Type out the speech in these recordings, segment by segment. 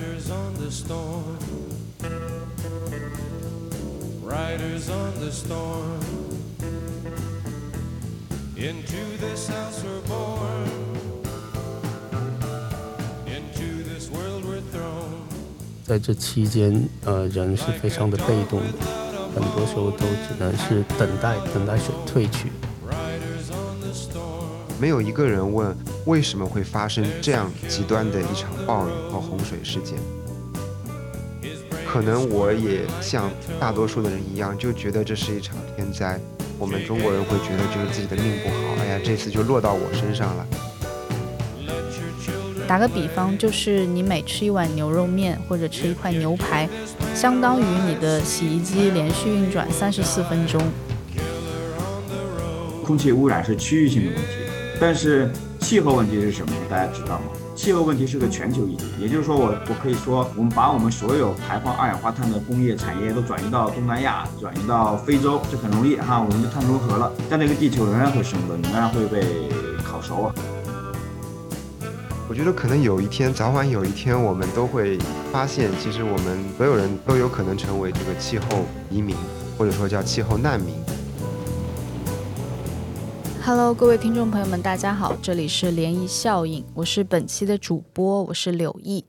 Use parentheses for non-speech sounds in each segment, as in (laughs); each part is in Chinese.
Riders on the storm. Riders on the storm. Into this house we're born. Into this world we're thrown. 在这期间，呃，人是非常的被动的，很多时候都只能是等待，等待水退去。没有一个人问为什么会发生这样极端的一场暴雨和洪水事件。可能我也像大多数的人一样，就觉得这是一场天灾。我们中国人会觉得就是自己的命不好，哎呀，这次就落到我身上了。打个比方，就是你每吃一碗牛肉面或者吃一块牛排，相当于你的洗衣机连续运转三十四分钟。空气污染是区域性的问题，但是气候问题是什么？大家知道吗？气候问题是个全球议题，也就是说我，我可以说，我们把我们所有排放二氧化碳的工业产业都转移到东南亚，转移到非洲，这很容易哈，我们就碳中和了，但这个地球仍然会生温，仍然会被烤熟啊。我觉得可能有一天，早晚有一天，我们都会发现，其实我们所有人都有可能成为这个气候移民，或者说叫气候难民。Hello，各位听众朋友们，大家好，这里是涟漪效应，我是本期的主播，我是柳毅。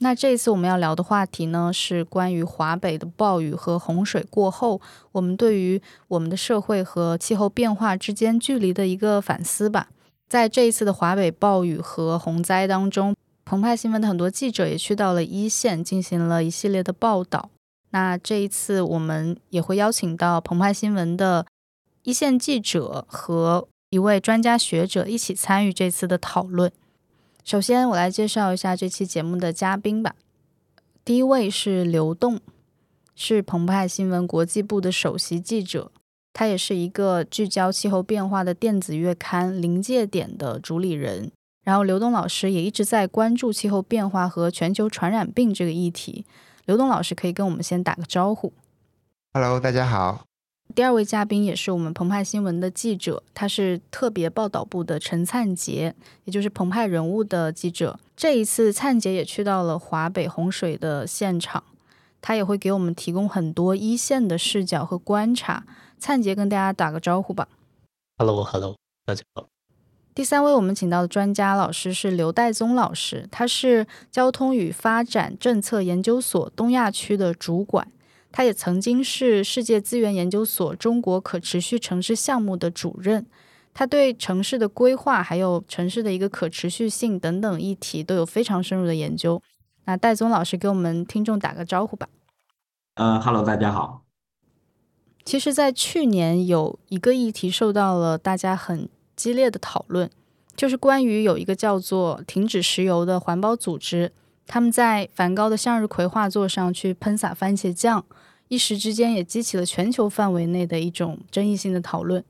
那这一次我们要聊的话题呢，是关于华北的暴雨和洪水过后，我们对于我们的社会和气候变化之间距离的一个反思吧。在这一次的华北暴雨和洪灾当中，澎湃新闻的很多记者也去到了一线，进行了一系列的报道。那这一次我们也会邀请到澎湃新闻的一线记者和一位专家学者一起参与这次的讨论。首先，我来介绍一下这期节目的嘉宾吧。第一位是刘栋，是澎湃新闻国际部的首席记者，他也是一个聚焦气候变化的电子月刊《临界点》的主理人。然后，刘栋老师也一直在关注气候变化和全球传染病这个议题。刘栋老师可以跟我们先打个招呼。Hello，大家好。第二位嘉宾也是我们澎湃新闻的记者，他是特别报道部的陈灿杰，也就是澎湃人物的记者。这一次，灿杰也去到了华北洪水的现场，他也会给我们提供很多一线的视角和观察。灿杰跟大家打个招呼吧。Hello，Hello，大家好。第三位我们请到的专家老师是刘代宗老师，他是交通与发展政策研究所东亚区的主管。他也曾经是世界资源研究所中国可持续城市项目的主任，他对城市的规划还有城市的一个可持续性等等议题都有非常深入的研究。那戴宗老师给我们听众打个招呼吧。呃哈喽，大家好。其实，在去年有一个议题受到了大家很激烈的讨论，就是关于有一个叫做“停止石油”的环保组织，他们在梵高的向日葵画作上去喷洒番茄酱。一时之间也激起了全球范围内的一种争议性的讨论，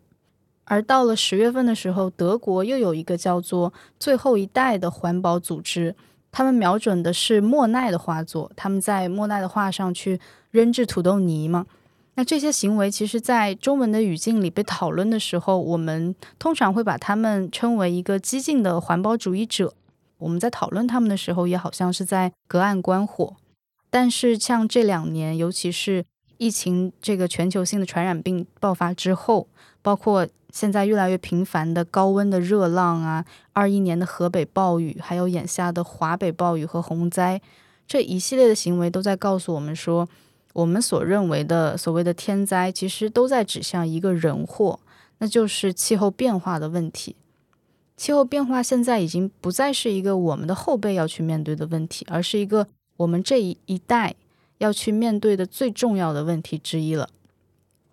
而到了十月份的时候，德国又有一个叫做“最后一代”的环保组织，他们瞄准的是莫奈的画作，他们在莫奈的画上去扔掷土豆泥嘛。那这些行为其实，在中文的语境里被讨论的时候，我们通常会把他们称为一个激进的环保主义者。我们在讨论他们的时候，也好像是在隔岸观火。但是，像这两年，尤其是疫情这个全球性的传染病爆发之后，包括现在越来越频繁的高温的热浪啊，二一年的河北暴雨，还有眼下的华北暴雨和洪灾，这一系列的行为都在告诉我们说，我们所认为的所谓的天灾，其实都在指向一个人祸，那就是气候变化的问题。气候变化现在已经不再是一个我们的后辈要去面对的问题，而是一个我们这一一代要去面对的最重要的问题之一了。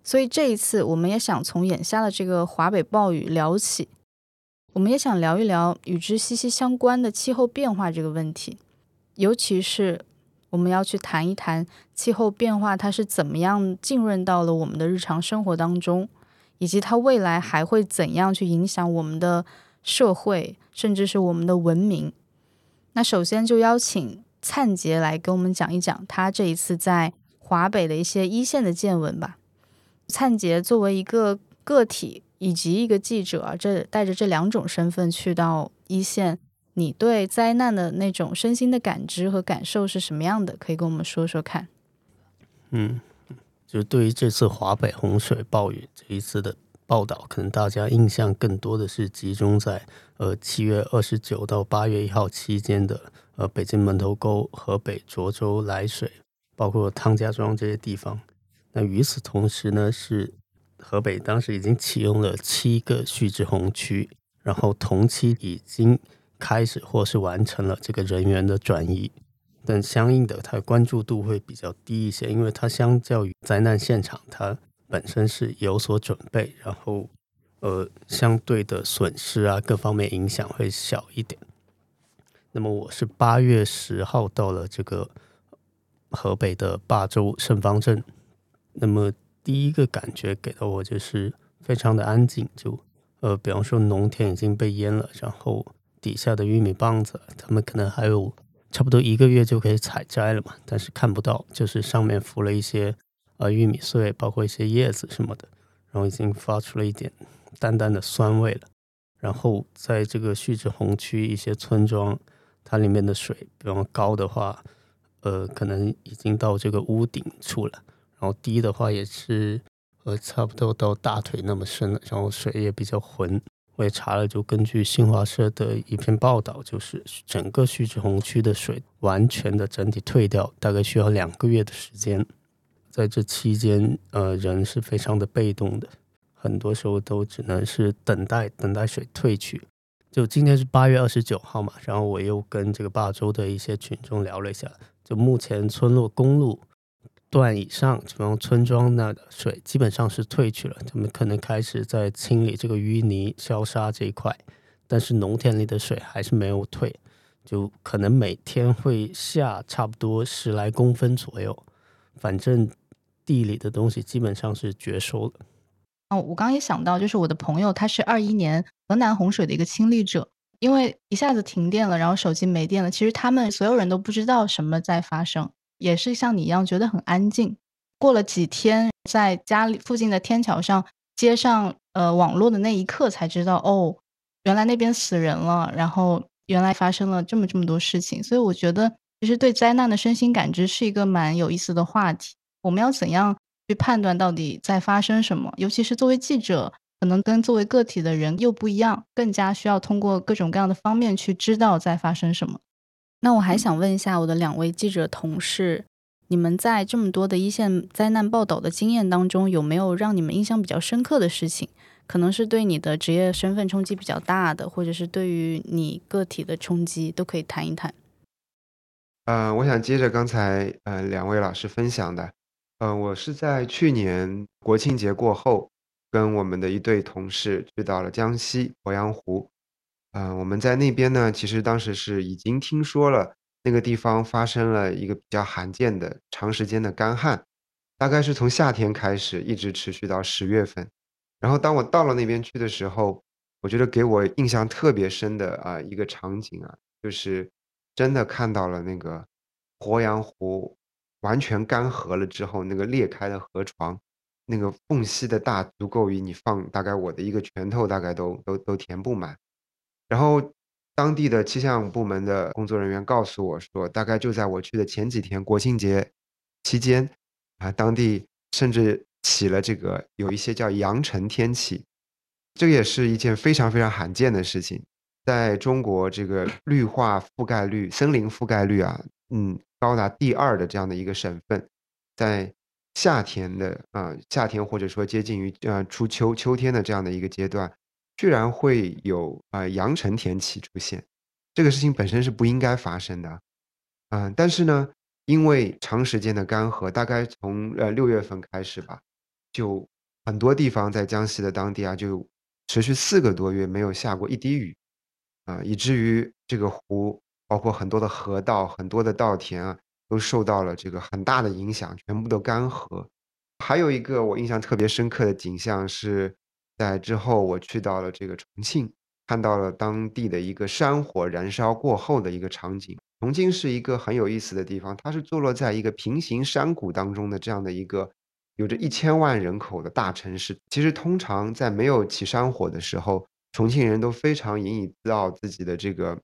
所以这一次，我们也想从眼下的这个华北暴雨聊起，我们也想聊一聊与之息息相关的气候变化这个问题，尤其是我们要去谈一谈气候变化它是怎么样浸润到了我们的日常生活当中，以及它未来还会怎样去影响我们的社会，甚至是我们的文明。那首先就邀请。灿杰来跟我们讲一讲他这一次在华北的一些一线的见闻吧。灿杰作为一个个体以及一个记者，这带着这两种身份去到一线，你对灾难的那种身心的感知和感受是什么样的？可以跟我们说说看。嗯，就对于这次华北洪水暴雨这一次的报道，可能大家印象更多的是集中在呃七月二十九到八月一号期间的呃北京门头沟、河北涿州涞水，包括汤家庄这些地方。那与此同时呢，是河北当时已经启用了七个蓄滞洪区，然后同期已经开始或是完成了这个人员的转移。但相应的，它关注度会比较低一些，因为它相较于灾难现场，它本身是有所准备，然后呃，相对的损失啊，各方面影响会小一点。那么我是八月十号到了这个河北的霸州盛芳镇，那么第一个感觉给到我就是非常的安静，就呃，比方说农田已经被淹了，然后底下的玉米棒子，他们可能还有。差不多一个月就可以采摘了嘛，但是看不到，就是上面浮了一些呃玉米穗，包括一些叶子什么的，然后已经发出了一点淡淡的酸味了。然后在这个蓄滞洪区一些村庄，它里面的水，比方高的话，呃，可能已经到这个屋顶处了，然后低的话也是呃差不多到大腿那么深了，然后水也比较浑。我也查了，就根据新华社的一篇报道，就是整个蓄滞洪区的水完全的整体退掉，大概需要两个月的时间。在这期间，呃，人是非常的被动的，很多时候都只能是等待，等待水退去。就今天是八月二十九号嘛，然后我又跟这个霸州的一些群众聊了一下，就目前村落公路。段以上，这种村庄那的水基本上是退去了，他们可能开始在清理这个淤泥、消沙这一块，但是农田里的水还是没有退，就可能每天会下差不多十来公分左右，反正地里的东西基本上是绝收了。哦，我刚刚也想到，就是我的朋友，他是二一年河南洪水的一个亲历者，因为一下子停电了，然后手机没电了，其实他们所有人都不知道什么在发生。也是像你一样觉得很安静。过了几天，在家里附近的天桥上接上呃网络的那一刻，才知道哦，原来那边死人了，然后原来发生了这么这么多事情。所以我觉得，其实对灾难的身心感知是一个蛮有意思的话题。我们要怎样去判断到底在发生什么？尤其是作为记者，可能跟作为个体的人又不一样，更加需要通过各种各样的方面去知道在发生什么。那我还想问一下我的两位记者同事，你们在这么多的一线灾难报道的经验当中，有没有让你们印象比较深刻的事情？可能是对你的职业身份冲击比较大的，或者是对于你个体的冲击，都可以谈一谈。呃，我想接着刚才呃两位老师分享的，呃，我是在去年国庆节过后，跟我们的一对同事去到了江西鄱阳湖。嗯，我们在那边呢，其实当时是已经听说了那个地方发生了一个比较罕见的长时间的干旱，大概是从夏天开始，一直持续到十月份。然后当我到了那边去的时候，我觉得给我印象特别深的啊一个场景啊，就是真的看到了那个鄱阳湖完全干涸了之后，那个裂开的河床，那个缝隙的大足够于你放大概我的一个拳头，大概都都都填不满。然后，当地的气象部门的工作人员告诉我说，大概就在我去的前几天，国庆节期间，啊，当地甚至起了这个有一些叫扬尘天气，这也是一件非常非常罕见的事情。在中国，这个 (coughs) 绿化覆盖率、森林覆盖率啊，嗯，高达第二的这样的一个省份，在夏天的啊，夏天或者说接近于呃初秋、秋天的这样的一个阶段。居然会有啊扬尘天气出现，这个事情本身是不应该发生的，嗯，但是呢，因为长时间的干涸，大概从呃六月份开始吧，就很多地方在江西的当地啊，就持续四个多月没有下过一滴雨，啊，以至于这个湖，包括很多的河道、很多的稻田啊，都受到了这个很大的影响，全部都干涸。还有一个我印象特别深刻的景象是。在之后，我去到了这个重庆，看到了当地的一个山火燃烧过后的一个场景。重庆是一个很有意思的地方，它是坐落在一个平行山谷当中的这样的一个有着一千万人口的大城市。其实，通常在没有起山火的时候，重庆人都非常引以自傲自己的这个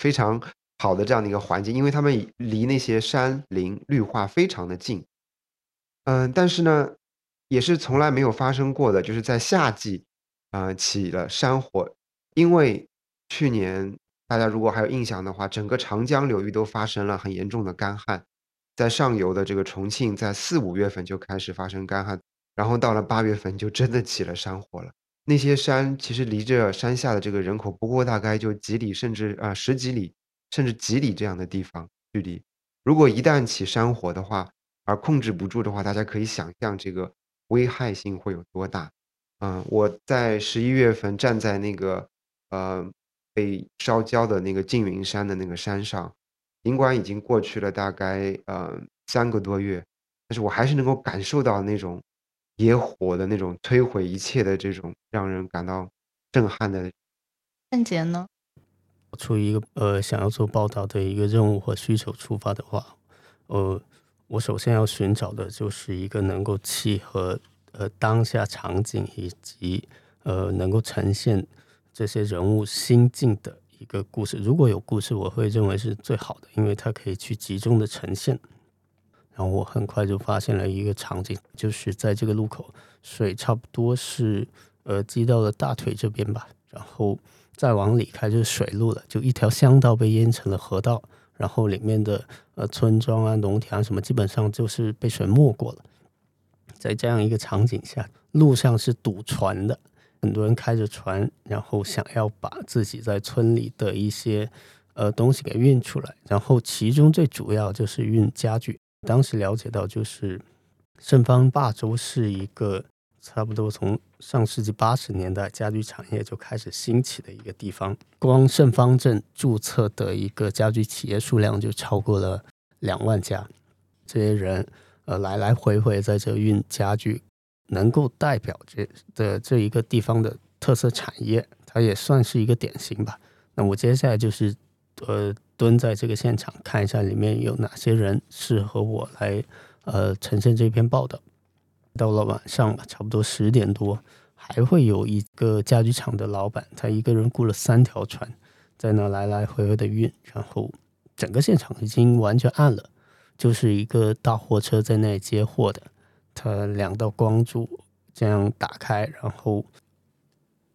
非常好的这样的一个环境，因为他们离那些山林绿化非常的近。嗯，但是呢，也是从来没有发生过的，就是在夏季，啊，起了山火。因为去年大家如果还有印象的话，整个长江流域都发生了很严重的干旱，在上游的这个重庆，在四五月份就开始发生干旱，然后到了八月份就真的起了山火了。那些山其实离着山下的这个人口不过大概就几里，甚至啊十几里，甚至几里这样的地方距离。如果一旦起山火的话，而控制不住的话，大家可以想象这个危害性会有多大。嗯，我在十一月份站在那个呃被烧焦的那个缙云山的那个山上，尽管已经过去了大概呃三个多月，但是我还是能够感受到那种野火的那种摧毁一切的这种让人感到震撼的。范杰呢？出于一个呃想要做报道的一个任务和需求出发的话，呃。我首先要寻找的就是一个能够契合呃当下场景以及呃能够呈现这些人物心境的一个故事。如果有故事，我会认为是最好的，因为它可以去集中的呈现。然后我很快就发现了一个场景，就是在这个路口，水差不多是呃积到了大腿这边吧，然后再往里开就是水路了，就一条乡道被淹成了河道。然后里面的呃村庄啊、农田啊什么，基本上就是被水没过了。在这样一个场景下，路上是堵船的，很多人开着船，然后想要把自己在村里的一些呃东西给运出来。然后其中最主要就是运家具。当时了解到，就是盛芳霸州是一个。差不多从上世纪八十年代，家具产业就开始兴起的一个地方。光盛芳镇注册的一个家具企业数量就超过了两万家。这些人呃来来回回在这运家具，能够代表这的这一个地方的特色产业，它也算是一个典型吧。那我接下来就是呃蹲在这个现场看一下里面有哪些人适合我来呃呈现这篇报道。到了晚上了，差不多十点多，还会有一个家具厂的老板，他一个人雇了三条船，在那来来回回的运，然后整个现场已经完全暗了，就是一个大货车在那里接货的，他两道光柱这样打开，然后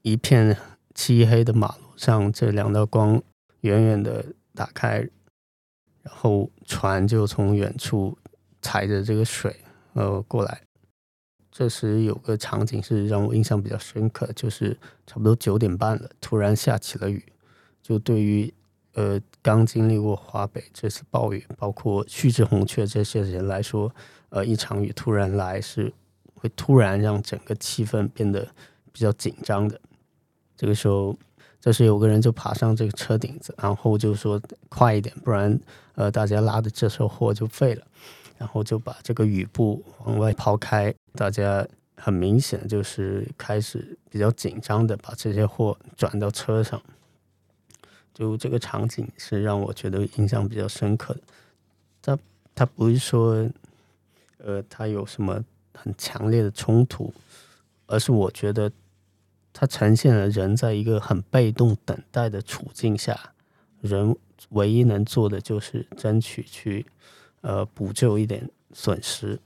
一片漆黑的马路上，这两道光远远的打开，然后船就从远处踩着这个水呃过来。这时有个场景是让我印象比较深刻，就是差不多九点半了，突然下起了雨。就对于呃刚经历过华北这次暴雨，包括旭日红雀这些人来说，呃一场雨突然来是会突然让整个气氛变得比较紧张的。这个时候，这时有个人就爬上这个车顶子，然后就说快一点，不然呃大家拉的这车货就废了。然后就把这个雨布往外抛开，大家很明显就是开始比较紧张的把这些货转到车上。就这个场景是让我觉得印象比较深刻的。他他不是说，呃，他有什么很强烈的冲突，而是我觉得他呈现了人在一个很被动等待的处境下，人唯一能做的就是争取去。呃，补救一点损失。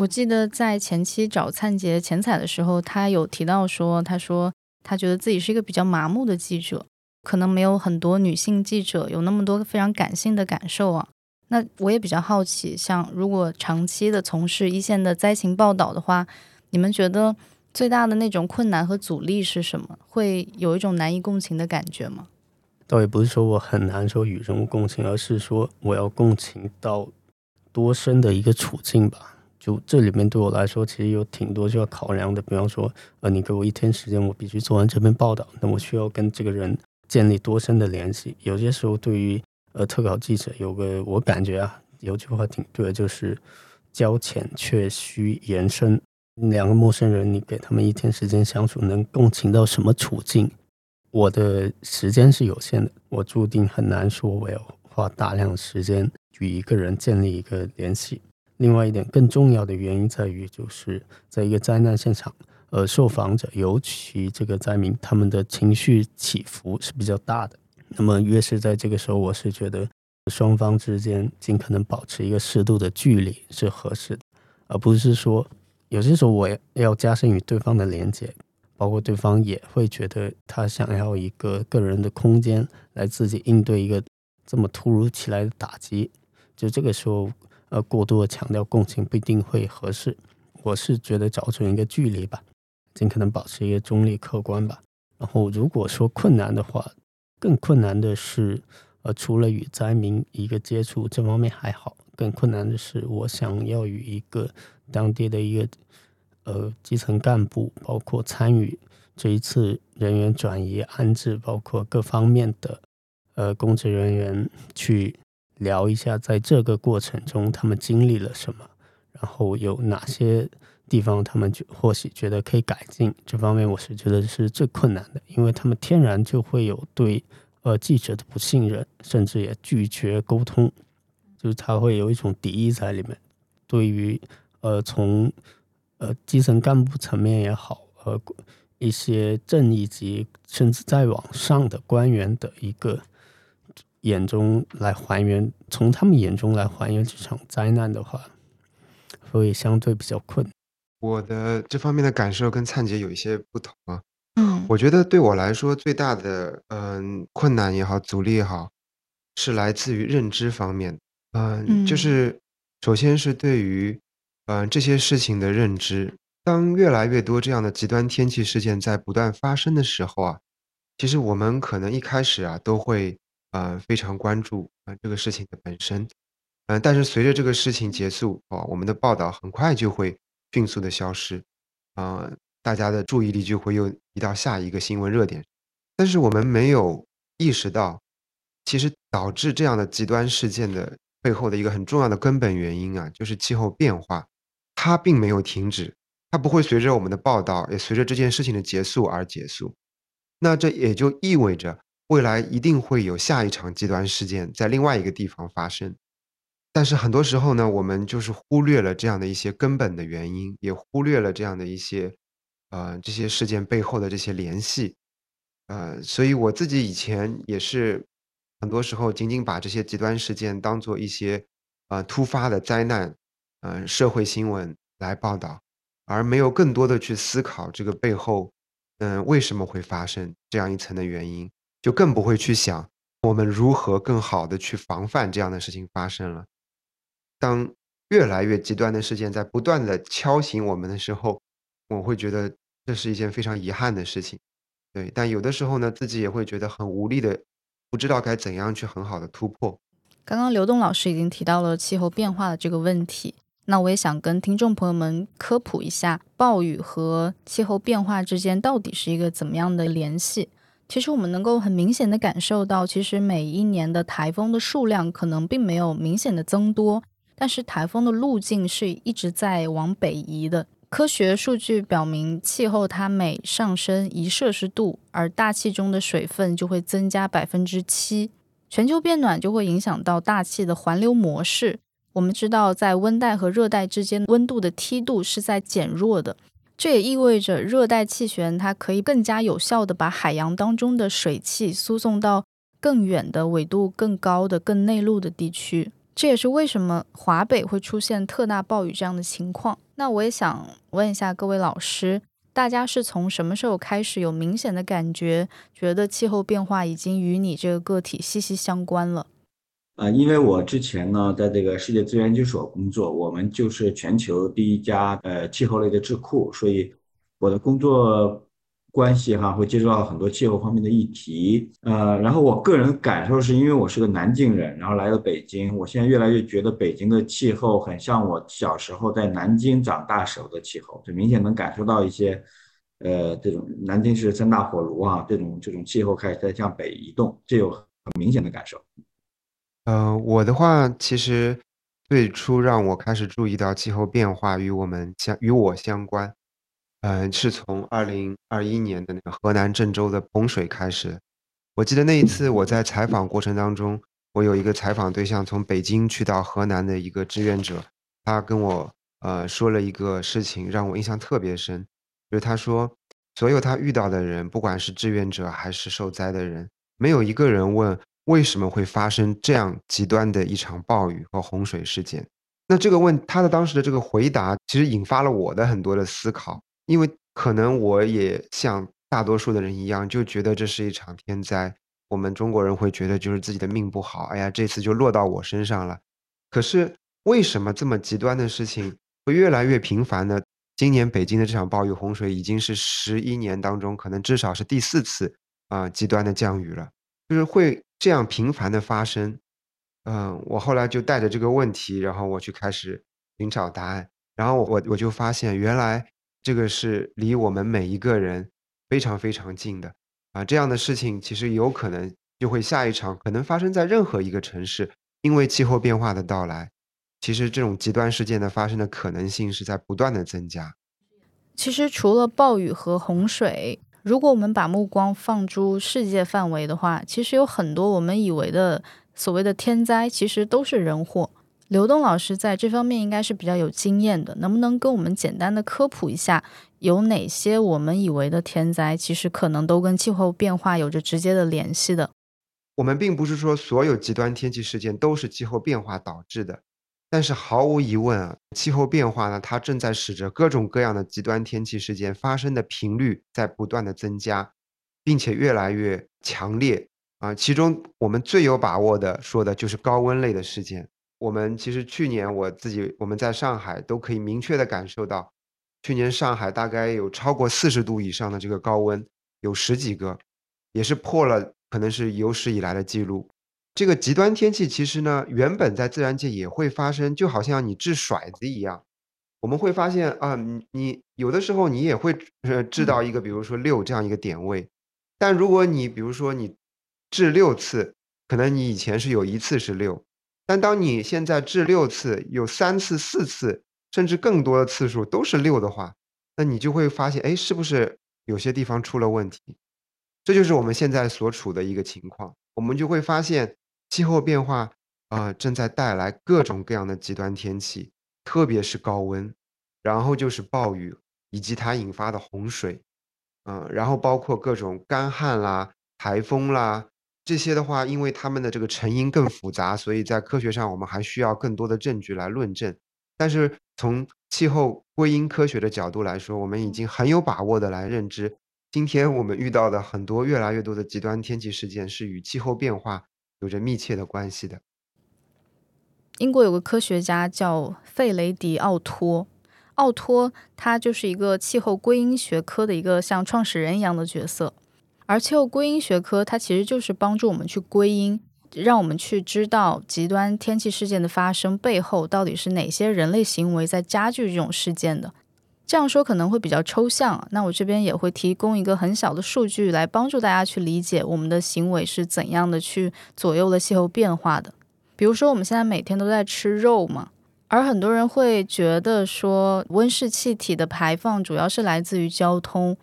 我记得在前期找灿杰前采的时候，他有提到说，他说他觉得自己是一个比较麻木的记者，可能没有很多女性记者有那么多非常感性的感受啊。那我也比较好奇，像如果长期的从事一线的灾情报道的话，你们觉得最大的那种困难和阻力是什么？会有一种难以共情的感觉吗？倒也不是说我很难说与人共情，而是说我要共情到多深的一个处境吧。就这里面对我来说，其实有挺多需要考量的。比方说，呃，你给我一天时间，我必须做完这篇报道，那我需要跟这个人建立多深的联系。有些时候，对于呃特稿记者，有个我感觉啊，有句话挺对，就是交浅却需延伸。两个陌生人，你给他们一天时间相处，能共情到什么处境？我的时间是有限的，我注定很难说我要花大量的时间与一个人建立一个联系。另外一点更重要的原因在于，就是在一个灾难现场，呃，受访者尤其这个灾民，他们的情绪起伏是比较大的。那么越是在这个时候，我是觉得双方之间尽可能保持一个适度的距离是合适的，而不是说有些时候我要加深与对方的连接，包括对方也会觉得他想要一个个人的空间来自己应对一个这么突如其来的打击，就这个时候呃过度的强调共情不一定会合适。我是觉得找准一个距离吧，尽可能保持一个中立客观吧。然后如果说困难的话，更困难的是，呃，除了与灾民一个接触这方面还好，更困难的是我想要与一个当地的一个呃基层干部，包括参与这一次人员转移安置，包括各方面的呃公职人员去聊一下，在这个过程中他们经历了什么。然后有哪些地方他们就或许觉得可以改进？这方面我是觉得是最困难的，因为他们天然就会有对呃记者的不信任，甚至也拒绝沟通，就是他会有一种敌意在里面。对于呃从呃基层干部层面也好，呃一些正一级甚至再往上的官员的一个眼中来还原，从他们眼中来还原这场灾难的话。会相对比较困难。我的这方面的感受跟灿姐有一些不同啊。嗯我觉得对我来说最大的嗯困难也好，阻力也好，是来自于认知方面。嗯，就嗯是首先是对于嗯这些事情的认知。当越来越多这样的极端天气事件在不断发生的时候啊，其实我们可能一开始啊都会呃非常关注啊这个事情的本身。嗯，但是随着这个事情结束，哦，我们的报道很快就会迅速的消失，啊，大家的注意力就会又移到下一个新闻热点。但是我们没有意识到，其实导致这样的极端事件的背后的一个很重要的根本原因啊，就是气候变化，它并没有停止，它不会随着我们的报道，也随着这件事情的结束而结束。那这也就意味着，未来一定会有下一场极端事件在另外一个地方发生。但是很多时候呢，我们就是忽略了这样的一些根本的原因，也忽略了这样的一些，呃，这些事件背后的这些联系，呃，所以我自己以前也是，很多时候仅仅把这些极端事件当做一些，呃，突发的灾难，呃，社会新闻来报道，而没有更多的去思考这个背后，嗯，为什么会发生这样一层的原因，就更不会去想我们如何更好的去防范这样的事情发生了。当越来越极端的事件在不断的敲醒我们的时候，我会觉得这是一件非常遗憾的事情。对，但有的时候呢，自己也会觉得很无力的，不知道该怎样去很好的突破。刚刚刘栋老师已经提到了气候变化的这个问题，那我也想跟听众朋友们科普一下，暴雨和气候变化之间到底是一个怎么样的联系。其实我们能够很明显的感受到，其实每一年的台风的数量可能并没有明显的增多，但是台风的路径是一直在往北移的。科学数据表明，气候它每上升一摄氏度，而大气中的水分就会增加百分之七。全球变暖就会影响到大气的环流模式。我们知道，在温带和热带之间，温度的梯度是在减弱的。这也意味着热带气旋它可以更加有效地把海洋当中的水汽输送到更远的纬度更高的、更内陆的地区。这也是为什么华北会出现特大暴雨这样的情况。那我也想问一下各位老师，大家是从什么时候开始有明显的感觉，觉得气候变化已经与你这个个体息息相关了？啊，因为我之前呢，在这个世界资源研究所工作，我们就是全球第一家呃气候类的智库，所以我的工作关系哈会接触到很多气候方面的议题。呃，然后我个人感受是因为我是个南京人，然后来到北京，我现在越来越觉得北京的气候很像我小时候在南京长大时候的气候，就明显能感受到一些呃这种南京是三大火炉啊，这种这种气候开始在向北移动，这有很明显的感受。呃，我的话其实最初让我开始注意到气候变化与我们相与我相关，嗯、是从二零二一年的那个河南郑州的洪水开始。我记得那一次我在采访过程当中，我有一个采访对象从北京去到河南的一个志愿者，他跟我呃说了一个事情，让我印象特别深，就是他说所有他遇到的人，不管是志愿者还是受灾的人，没有一个人问为什么会发生这样极端的一场暴雨和洪水事件。那这个问他的当时的这个回答，其实引发了我的很多的思考，因为可能我也像大多数的人一样，就觉得这是一场天灾。我们中国人会觉得就是自己的命不好，哎呀，这次就落到我身上了。可是为什么这么极端的事情会越来越频繁呢？今年北京的这场暴雨洪水已经是十一年当中可能至少是第四次啊极端的降雨了，就是会这样频繁的发生。嗯，我后来就带着这个问题，然后我去开始寻找答案，然后我我就发现，原来这个是离我们每一个人非常非常近的啊！这样的事情其实有可能就会下一场，可能发生在任何一个城市，因为气候变化的到来，其实这种极端事件的发生的可能性是在不断的增加。其实除了暴雨和洪水，如果我们把目光放诸世界范围的话，其实有很多我们以为的。所谓的天灾其实都是人祸。刘东老师在这方面应该是比较有经验的，能不能跟我们简单的科普一下，有哪些我们以为的天灾，其实可能都跟气候变化有着直接的联系的？我们并不是说所有极端天气事件都是气候变化导致的，但是毫无疑问啊，气候变化呢，它正在使着各种各样的极端天气事件发生的频率在不断的增加，并且越来越强烈。啊，其中我们最有把握的说的就是高温类的事件。我们其实去年我自己我们在上海都可以明确的感受到，去年上海大概有超过四十度以上的这个高温，有十几个，也是破了可能是有史以来的记录。这个极端天气其实呢，原本在自然界也会发生，就好像你掷骰子一样，我们会发现啊，你你有的时候你也会呃掷到一个比如说六这样一个点位，但如果你比如说你。掷六次，可能你以前是有一次是六，但当你现在掷六次，有三次、四次，甚至更多的次数都是六的话，那你就会发现，哎，是不是有些地方出了问题？这就是我们现在所处的一个情况。我们就会发现，气候变化啊，正在带来各种各样的极端天气，特别是高温，然后就是暴雨，以及它引发的洪水，嗯，然后包括各种干旱啦、台风啦。这些的话，因为它们的这个成因更复杂，所以在科学上我们还需要更多的证据来论证。但是从气候归因科学的角度来说，我们已经很有把握的来认知，今天我们遇到的很多越来越多的极端天气事件是与气候变化有着密切的关系的。英国有个科学家叫费雷迪奥托，奥托他就是一个气候归因学科的一个像创始人一样的角色。而气候归因学科，它其实就是帮助我们去归因，让我们去知道极端天气事件的发生背后到底是哪些人类行为在加剧这种事件的。这样说可能会比较抽象，那我这边也会提供一个很小的数据来帮助大家去理解我们的行为是怎样的去左右了气候变化的。比如说，我们现在每天都在吃肉嘛，而很多人会觉得说，温室气体的排放主要是来自于交通。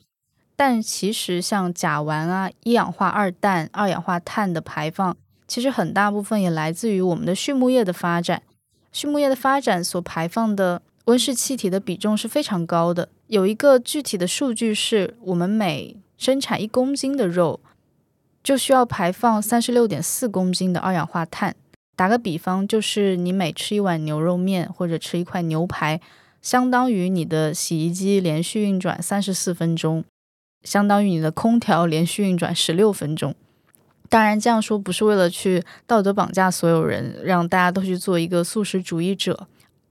但其实，像甲烷啊、一氧化二氮、二氧化碳的排放，其实很大部分也来自于我们的畜牧业的发展。畜牧业的发展所排放的温室气体的比重是非常高的。有一个具体的数据是，我们每生产一公斤的肉，就需要排放三十六点四公斤的二氧化碳。打个比方，就是你每吃一碗牛肉面或者吃一块牛排，相当于你的洗衣机连续运转三十四分钟。相当于你的空调连续运转十六分钟。当然，这样说不是为了去道德绑架所有人，让大家都去做一个素食主义者，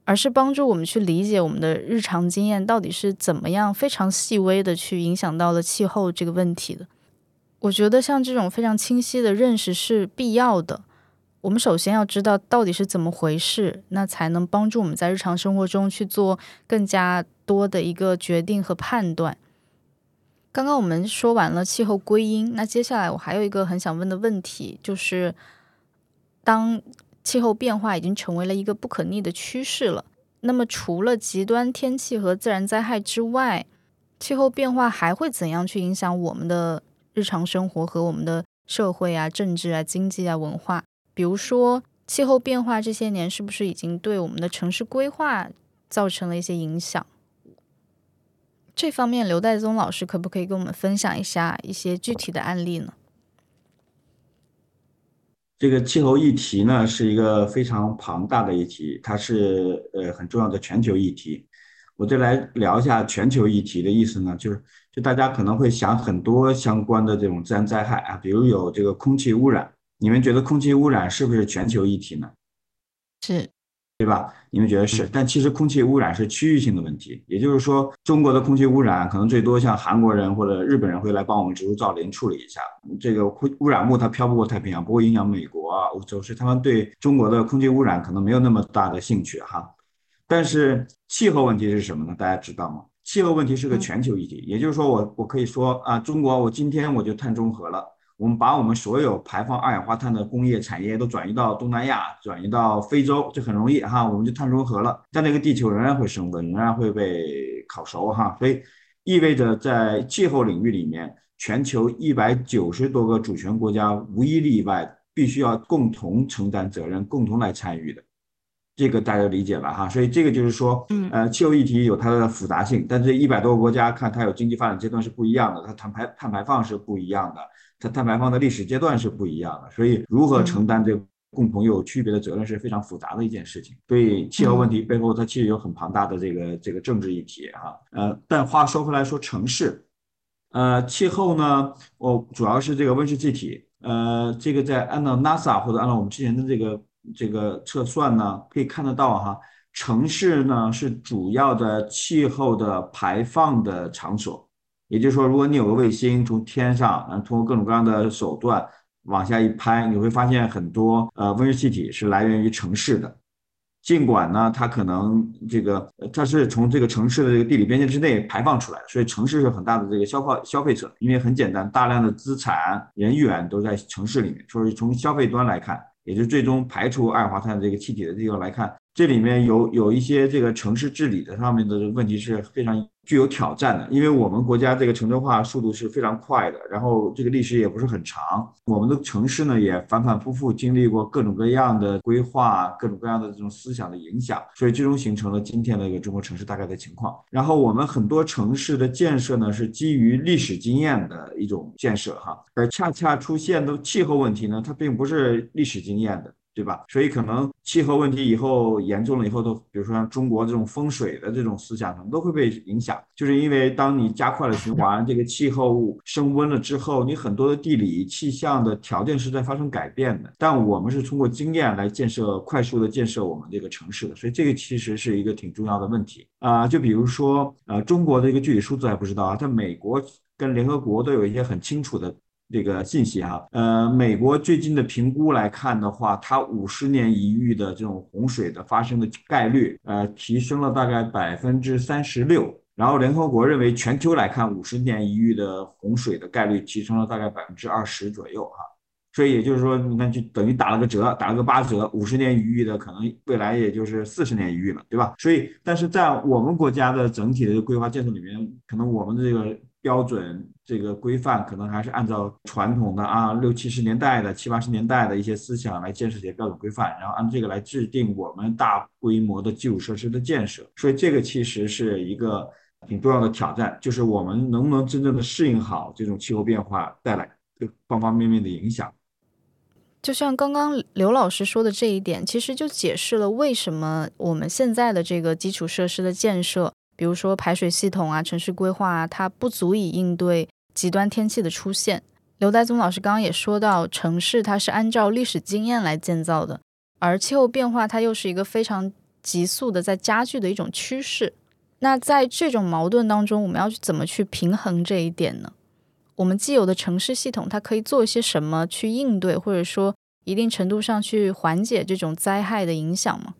而是帮助我们去理解我们的日常经验到底是怎么样非常细微的去影响到了气候这个问题的。我觉得像这种非常清晰的认识是必要的。我们首先要知道到底是怎么回事，那才能帮助我们在日常生活中去做更加多的一个决定和判断。刚刚我们说完了气候归因，那接下来我还有一个很想问的问题，就是当气候变化已经成为了一个不可逆的趋势了，那么除了极端天气和自然灾害之外，气候变化还会怎样去影响我们的日常生活和我们的社会啊、政治啊、经济啊、文化？比如说，气候变化这些年是不是已经对我们的城市规划造成了一些影响？这方面，刘代宗老师可不可以跟我们分享一下一些具体的案例呢？这个气候议题呢是一个非常庞大的议题，它是呃很重要的全球议题。我再来聊一下全球议题的意思呢，就是就大家可能会想很多相关的这种自然灾害啊，比如有这个空气污染，你们觉得空气污染是不是全球议题呢？是。对吧？你们觉得是？但其实空气污染是区域性的问题，也就是说，中国的空气污染可能最多像韩国人或者日本人会来帮我们植树造林处理一下。这个污污染物它飘不过太平洋，不会影响美国啊、欧洲，是他们对中国的空气污染可能没有那么大的兴趣哈。但是气候问题是什么呢？大家知道吗？气候问题是个全球议题，也就是说，我我可以说啊，中国我今天我就碳中和了。我们把我们所有排放二氧化碳的工业产业都转移到东南亚，转移到非洲，这很容易哈，我们就碳中和了。但那个地球仍然会升温，仍然会被烤熟哈，所以意味着在气候领域里面，全球一百九十多个主权国家无一例外必须要共同承担责任，共同来参与的。这个大家理解了哈，所以这个就是说，呃，气候议题有它的复杂性，但这一百多个国家看它有经济发展阶段是不一样的，它碳排碳排放是不一样的。它碳排放的历史阶段是不一样的，所以如何承担这共同又有区别的责任是非常复杂的一件事情。所以气候问题背后，它其实有很庞大的这个这个政治议题哈。呃，但话说回来，说城市，呃，气候呢，我主要是这个温室气体。呃，这个在按照 NASA 或者按照我们之前的这个这个测算呢，可以看得到哈，城市呢是主要的气候的排放的场所。也就是说，如果你有个卫星从天上，嗯，通过各种各样的手段往下一拍，你会发现很多呃温室气体是来源于城市的。尽管呢，它可能这个它是从这个城市的这个地理边界之内排放出来的，所以城市是很大的这个消耗消费者。因为很简单，大量的资产、人员都在城市里面，所以从消费端来看，也就最终排除二氧化碳这个气体的地方来看，这里面有有一些这个城市治理的上面的问题是非常。具有挑战的，因为我们国家这个城镇化速度是非常快的，然后这个历史也不是很长，我们的城市呢也反反复复经历过各种各样的规划，各种各样的这种思想的影响，所以最终形成了今天的一个中国城市大概的情况。然后我们很多城市的建设呢是基于历史经验的一种建设哈，而恰恰出现的气候问题呢，它并不是历史经验的。对吧？所以可能气候问题以后严重了以后，都比如说像中国这种风水的这种思想，可能都会被影响。就是因为当你加快了循环，这个气候升温了之后，你很多的地理气象的条件是在发生改变的。但我们是通过经验来建设，快速的建设我们这个城市的，所以这个其实是一个挺重要的问题啊。就比如说，呃，中国的一个具体数字还不知道啊，在美国跟联合国都有一些很清楚的。这个信息哈，呃，美国最近的评估来看的话，它五十年一遇的这种洪水的发生的概率，呃，提升了大概百分之三十六。然后联合国认为全球来看，五十年一遇的洪水的概率提升了大概百分之二十左右哈。所以也就是说，你看就等于打了个折，打了个八折，五十年一遇的可能未来也就是四十年一遇了，对吧？所以，但是在我们国家的整体的规划建设里面，可能我们的这个。标准这个规范可能还是按照传统的啊六七十年代的七八十年代的一些思想来建设这些标准规范，然后按这个来制定我们大规模的基础设施的建设。所以这个其实是一个挺重要的挑战，就是我们能不能真正的适应好这种气候变化带来的方方面面的影响。就像刚刚刘老师说的这一点，其实就解释了为什么我们现在的这个基础设施的建设。比如说排水系统啊、城市规划啊，它不足以应对极端天气的出现。刘代宗老师刚刚也说到，城市它是按照历史经验来建造的，而气候变化它又是一个非常急速的在加剧的一种趋势。那在这种矛盾当中，我们要去怎么去平衡这一点呢？我们既有的城市系统，它可以做一些什么去应对，或者说一定程度上去缓解这种灾害的影响吗？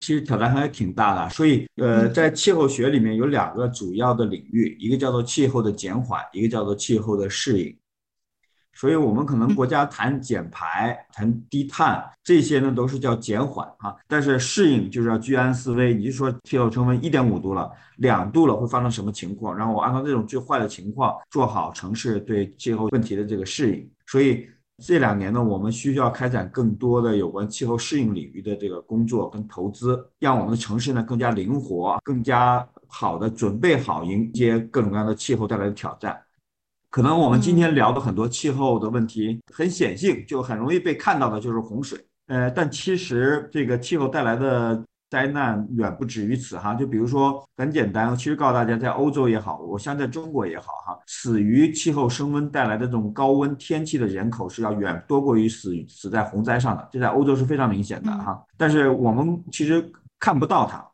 其实挑战还挺大的，所以呃，在气候学里面有两个主要的领域，一个叫做气候的减缓，一个叫做气候的适应。所以我们可能国家谈减排、谈低碳这些呢，都是叫减缓啊。但是适应就是要居安思危，你就说气候升温一点五度了、两度了会发生什么情况？然后我按照这种最坏的情况做好城市对气候问题的这个适应。所以。这两年呢，我们需要开展更多的有关气候适应领域的这个工作跟投资，让我们的城市呢更加灵活，更加好的准备好迎接各种各样的气候带来的挑战。可能我们今天聊的很多气候的问题，很显性，就很容易被看到的就是洪水。呃，但其实这个气候带来的灾难远不止于此哈。就比如说很简单，其实告诉大家，在欧洲也好，我像在中国也好哈，死于气候升温带来的这种高温天气的人口是要远多过于死死在洪灾上的，这在欧洲是非常明显的哈。但是我们其实看不到它。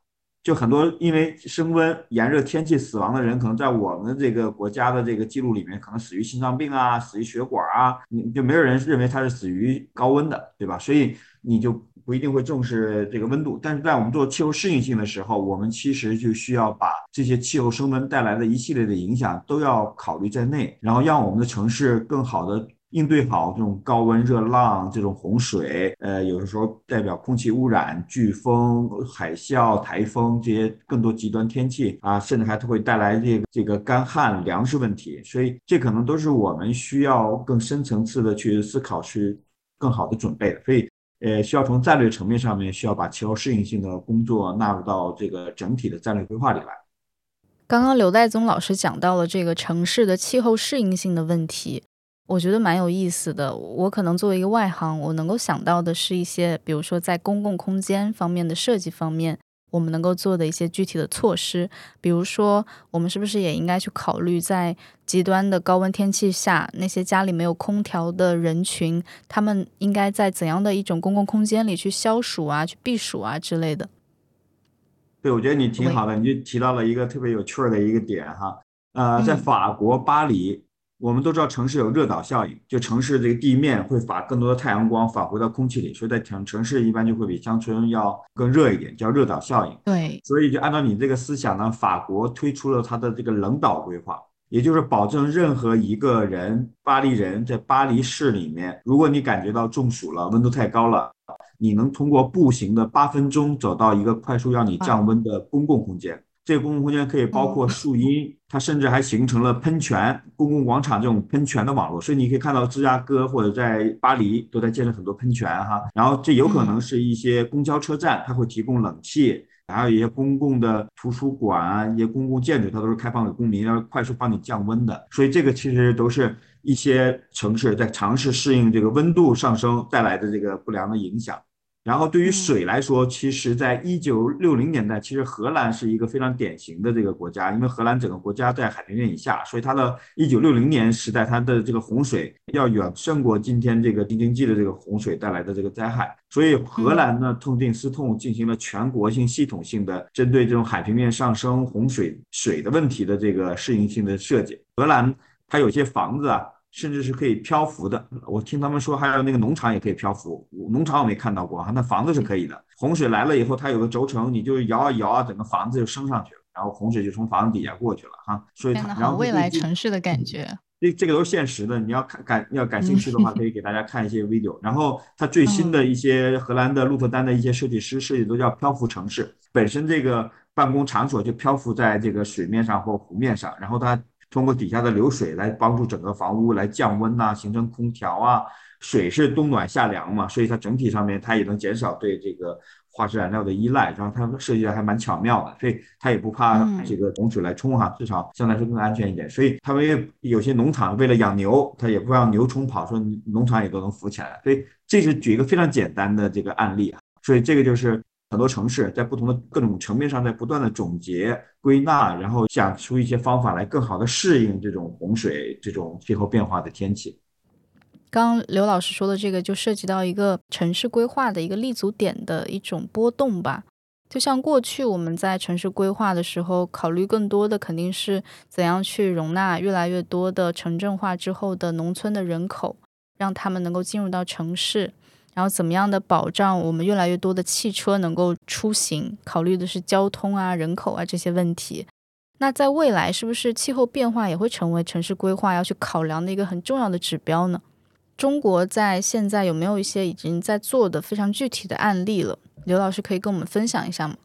就很多因为升温炎热天气死亡的人，可能在我们这个国家的这个记录里面，可能死于心脏病啊，死于血管啊，你就没有人认为他是死于高温的，对吧？所以你就不一定会重视这个温度。但是在我们做气候适应性的时候，我们其实就需要把这些气候升温带来的一系列的影响都要考虑在内，然后让我们的城市更好的。应对好这种高温热浪、这种洪水，呃，有的时候代表空气污染、飓风、海啸、台风这些更多极端天气啊，甚至还会带来这个这个干旱、粮食问题。所以，这可能都是我们需要更深层次的去思考、去更好的准备。所以，呃，需要从战略层面上面需要把气候适应性的工作纳入到这个整体的战略规划里来。刚刚刘代宗老师讲到了这个城市的气候适应性的问题。我觉得蛮有意思的。我可能作为一个外行，我能够想到的是一些，比如说在公共空间方面的设计方面，我们能够做的一些具体的措施。比如说，我们是不是也应该去考虑，在极端的高温天气下，那些家里没有空调的人群，他们应该在怎样的一种公共空间里去消暑啊、去避暑啊之类的？对，我觉得你挺好的，你就提到了一个特别有趣儿的一个点哈。呃，在法国巴黎。我们都知道城市有热岛效应，就城市这个地面会把更多的太阳光返回到空气里，所以在城城市一般就会比乡村要更热一点，叫热岛效应。对，所以就按照你这个思想呢，法国推出了它的这个冷岛规划，也就是保证任何一个人，巴黎人在巴黎市里面，如果你感觉到中暑了，温度太高了，你能通过步行的八分钟走到一个快速让你降温的公共空间。这个公共空间可以包括树荫，它甚至还形成了喷泉、公共广场这种喷泉的网络。所以你可以看到芝加哥或者在巴黎都在建设很多喷泉哈。然后这有可能是一些公交车站，它会提供冷气，还有一些公共的图书馆啊，一些公共建筑，它都是开放给公民，要快速帮你降温的。所以这个其实都是一些城市在尝试适应这个温度上升带来的这个不良的影响。然后对于水来说，其实，在一九六零年代，其实荷兰是一个非常典型的这个国家，因为荷兰整个国家在海平面以下，所以它的一九六零年时代，它的这个洪水要远胜过今天这个京津冀的这个洪水带来的这个灾害。所以荷兰呢，痛定思痛，进行了全国性、系统性的针对这种海平面上升、洪水水的问题的这个适应性的设计。荷兰它有些房子啊。甚至是可以漂浮的，我听他们说还有那个农场也可以漂浮，农场我没看到过哈，那房子是可以的。洪水来了以后，它有个轴承，你就摇啊摇啊，整个房子就升上去了，然后洪水就从房子底下过去了哈。所以它，然后未来城市的感觉，这这个都是现实的。你要看感要感兴趣的话，可以给大家看一些 video。然后它最新的一些荷兰的鹿特丹的一些设计师设计都叫漂浮城市，本身这个办公场所就漂浮在这个水面上或湖面上，然后它。通过底下的流水来帮助整个房屋来降温呐，形成空调啊。水是冬暖夏凉嘛，所以它整体上面它也能减少对这个化石燃料的依赖。然后它设计的还蛮巧妙的，所以它也不怕这个洪水来冲哈，至少相对来说更安全一点。所以他们有些农场为了养牛，它也不让牛冲跑，说农场也都能浮起来。所以这是举一个非常简单的这个案例啊。所以这个就是。很多城市在不同的各种层面上在不断的总结归纳，然后想出一些方法来更好的适应这种洪水、这种气候变化的天气。刚刘老师说的这个，就涉及到一个城市规划的一个立足点的一种波动吧。就像过去我们在城市规划的时候，考虑更多的肯定是怎样去容纳越来越多的城镇化之后的农村的人口，让他们能够进入到城市。然后怎么样的保障我们越来越多的汽车能够出行？考虑的是交通啊、人口啊这些问题。那在未来，是不是气候变化也会成为城市规划要去考量的一个很重要的指标呢？中国在现在有没有一些已经在做的非常具体的案例了？刘老师可以跟我们分享一下吗？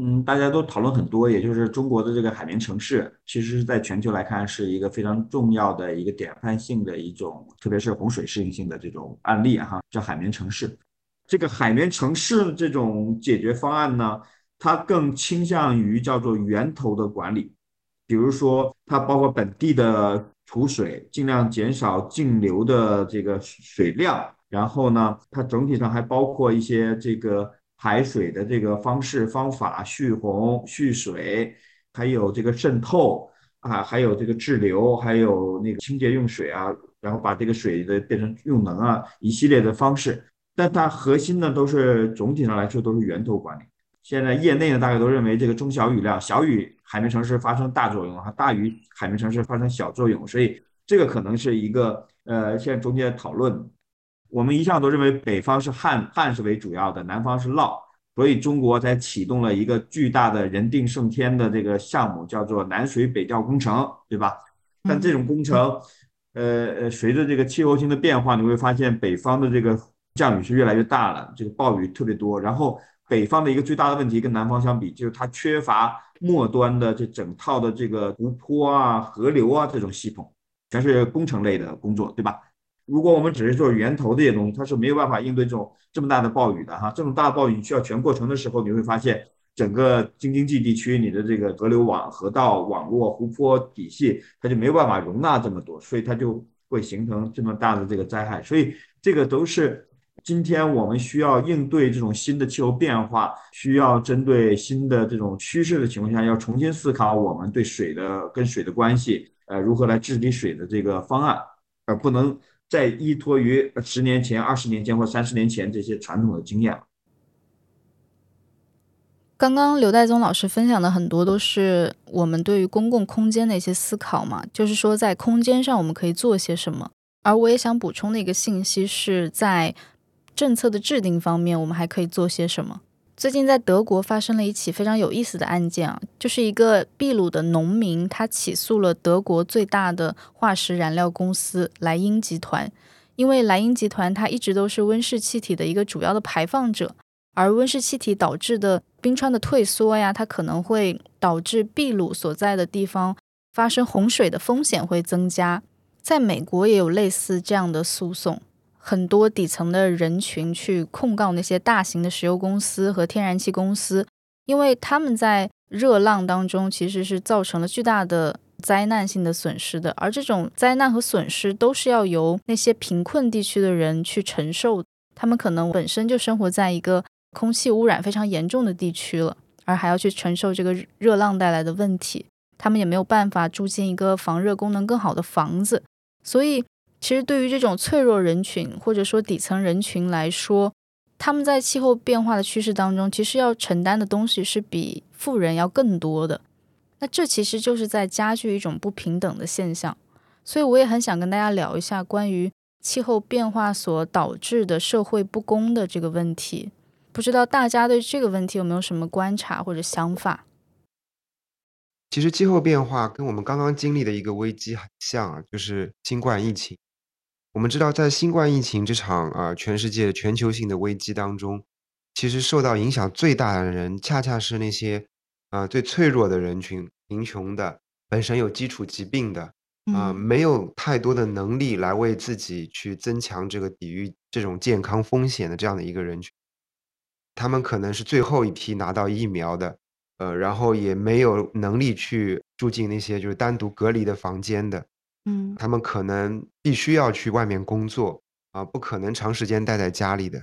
嗯，大家都讨论很多，也就是中国的这个海绵城市，其实是在全球来看是一个非常重要的一个典范性的一种，特别是洪水适应性的这种案例哈，叫海绵城市。这个海绵城市这种解决方案呢，它更倾向于叫做源头的管理，比如说它包括本地的储水，尽量减少径流的这个水量。然后呢，它整体上还包括一些这个排水的这个方式方法，蓄洪、蓄水，还有这个渗透啊，还有这个滞留，还有那个清洁用水啊，然后把这个水的变成用能啊，一系列的方式。但它核心呢，都是总体上来说都是源头管理。现在业内呢，大概都认为这个中小雨量，小雨海绵城市发生大作用啊，大雨海绵城市发生小作用，所以这个可能是一个呃，现在中间讨论。我们一向都认为北方是旱旱是为主要的，南方是涝，所以中国才启动了一个巨大的人定胜天的这个项目，叫做南水北调工程，对吧？但这种工程，呃呃，随着这个气候性的变化，你会发现北方的这个降雨是越来越大了，这个暴雨特别多。然后北方的一个最大的问题跟南方相比，就是它缺乏末端的这整套的这个湖泊啊、河流啊这种系统，全是工程类的工作，对吧？如果我们只是做源头这些东西，它是没有办法应对这种这么大的暴雨的哈。这种大暴雨需要全过程的时候，你会发现整个京津冀地区你的这个河流网、河道网络、湖泊体系，它就没有办法容纳这么多，所以它就会形成这么大的这个灾害。所以这个都是今天我们需要应对这种新的气候变化，需要针对新的这种趋势的情况下，要重新思考我们对水的跟水的关系，呃，如何来治理水的这个方案，而不能。再依托于十年前、二十年前或三十年前这些传统的经验。刚刚刘代宗老师分享的很多都是我们对于公共空间的一些思考嘛，就是说在空间上我们可以做些什么。而我也想补充的一个信息是在政策的制定方面，我们还可以做些什么。最近在德国发生了一起非常有意思的案件啊，就是一个秘鲁的农民，他起诉了德国最大的化石燃料公司莱茵集团，因为莱茵集团它一直都是温室气体的一个主要的排放者，而温室气体导致的冰川的退缩呀，它可能会导致秘鲁所在的地方发生洪水的风险会增加，在美国也有类似这样的诉讼。很多底层的人群去控告那些大型的石油公司和天然气公司，因为他们在热浪当中其实是造成了巨大的灾难性的损失的，而这种灾难和损失都是要由那些贫困地区的人去承受。他们可能本身就生活在一个空气污染非常严重的地区了，而还要去承受这个热浪带来的问题，他们也没有办法住进一个防热功能更好的房子，所以。其实，对于这种脆弱人群或者说底层人群来说，他们在气候变化的趋势当中，其实要承担的东西是比富人要更多的。那这其实就是在加剧一种不平等的现象。所以，我也很想跟大家聊一下关于气候变化所导致的社会不公的这个问题。不知道大家对这个问题有没有什么观察或者想法？其实，气候变化跟我们刚刚经历的一个危机很像啊，就是新冠疫情。我们知道，在新冠疫情这场啊全世界全球性的危机当中，其实受到影响最大的人，恰恰是那些啊最脆弱的人群，贫穷的，本身有基础疾病的，啊没有太多的能力来为自己去增强这个抵御这种健康风险的这样的一个人群，他们可能是最后一批拿到疫苗的，呃，然后也没有能力去住进那些就是单独隔离的房间的。嗯，他们可能必须要去外面工作啊，不可能长时间待在家里的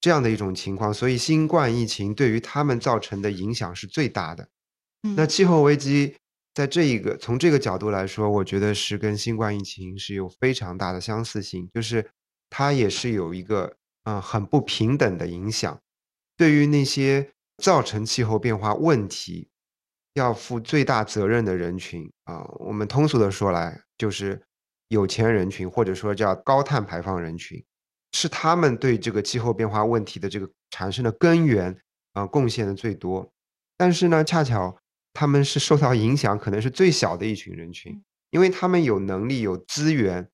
这样的一种情况，所以新冠疫情对于他们造成的影响是最大的。那气候危机在这一个从这个角度来说，我觉得是跟新冠疫情是有非常大的相似性，就是它也是有一个嗯很不平等的影响，对于那些造成气候变化问题。要负最大责任的人群啊，我们通俗的说来，就是有钱人群，或者说叫高碳排放人群，是他们对这个气候变化问题的这个产生的根源啊贡献的最多。但是呢，恰巧他们是受到影响可能是最小的一群人群，因为他们有能力、有资源